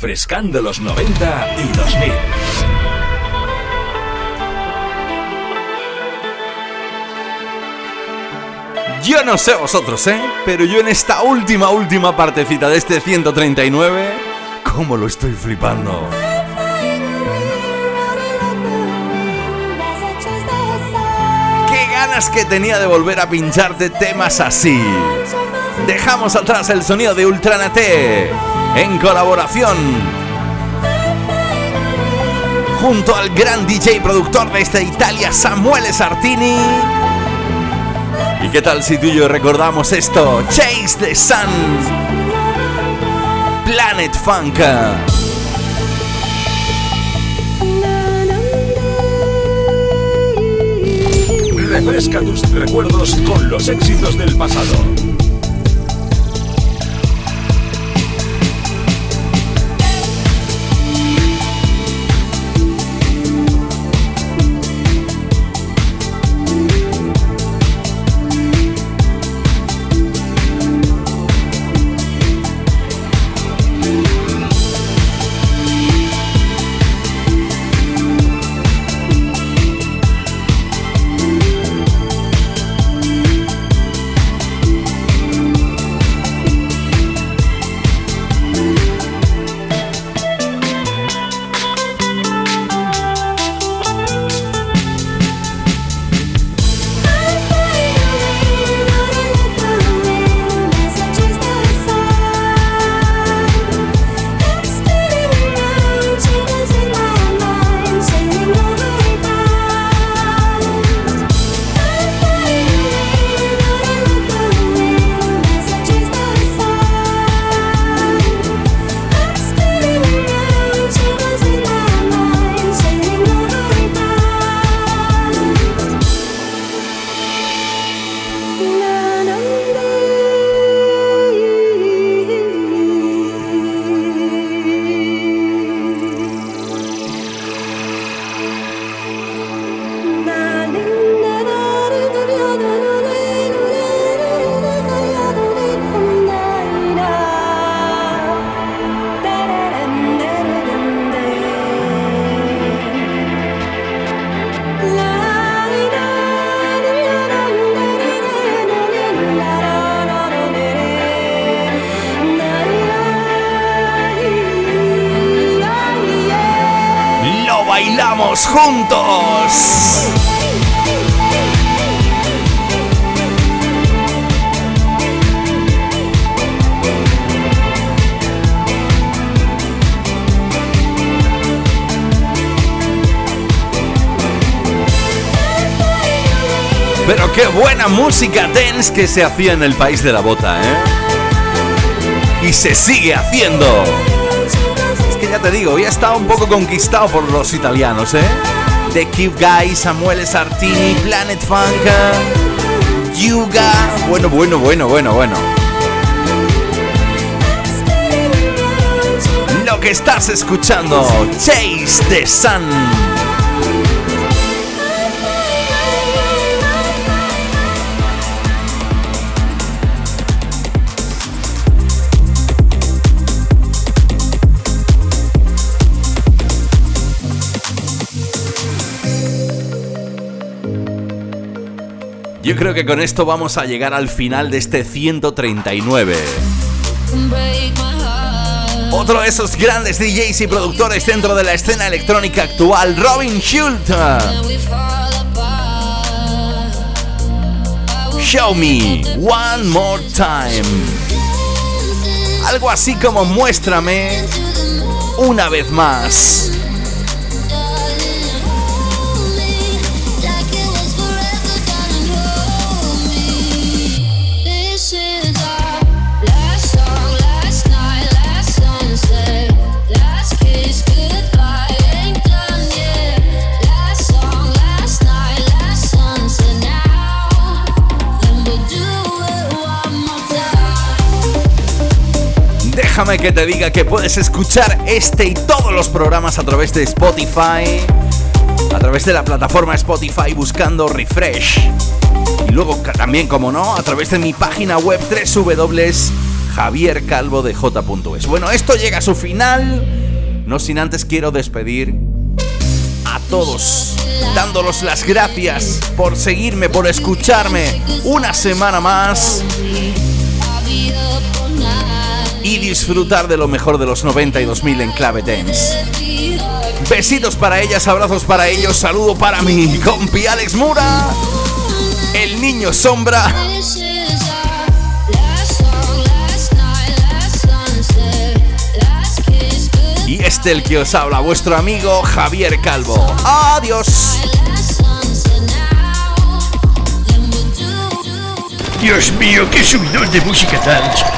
Refrescando los 90 y 2000. Yo no sé vosotros, ¿eh? Pero yo en esta última, última partecita de este 139, ¿cómo lo estoy flipando? ¡Qué ganas que tenía de volver a pincharte temas así! Dejamos atrás el sonido de Ultranate en colaboración junto al gran DJ productor de esta Italia, Samuele Sartini. ¿Y qué tal si tú y yo recordamos esto? Chase the Sun, Planet Funk. Refresca tus recuerdos con los éxitos del pasado. Pero qué buena música dance que se hacía en el país de la bota, ¿eh? Y se sigue haciendo. Es que ya te digo, ya estaba un poco conquistado por los italianos, ¿eh? The Cube Guy, Samuel Sartini, Planet Funk, Yuga. Bueno, bueno, bueno, bueno, bueno. Lo que estás escuchando, Chase the Sun. Yo creo que con esto vamos a llegar al final de este 139. Otro de esos grandes DJs y productores dentro de la escena electrónica actual, Robin Schultz. Show me one more time. Algo así como muéstrame una vez más. Déjame que te diga que puedes escuchar este y todos los programas a través de Spotify, a través de la plataforma Spotify buscando Refresh. Y luego también, como no, a través de mi página web www.javiercalvodej.es. Bueno, esto llega a su final. No sin antes quiero despedir a todos, dándolos las gracias por seguirme, por escucharme una semana más disfrutar de lo mejor de los 92.000 en clave dance. Besitos para ellas, abrazos para ellos, saludo para mi compi Alex Mura, el niño sombra. Y este el que os habla, vuestro amigo Javier Calvo. Adiós. Dios mío, qué subidón de música dance.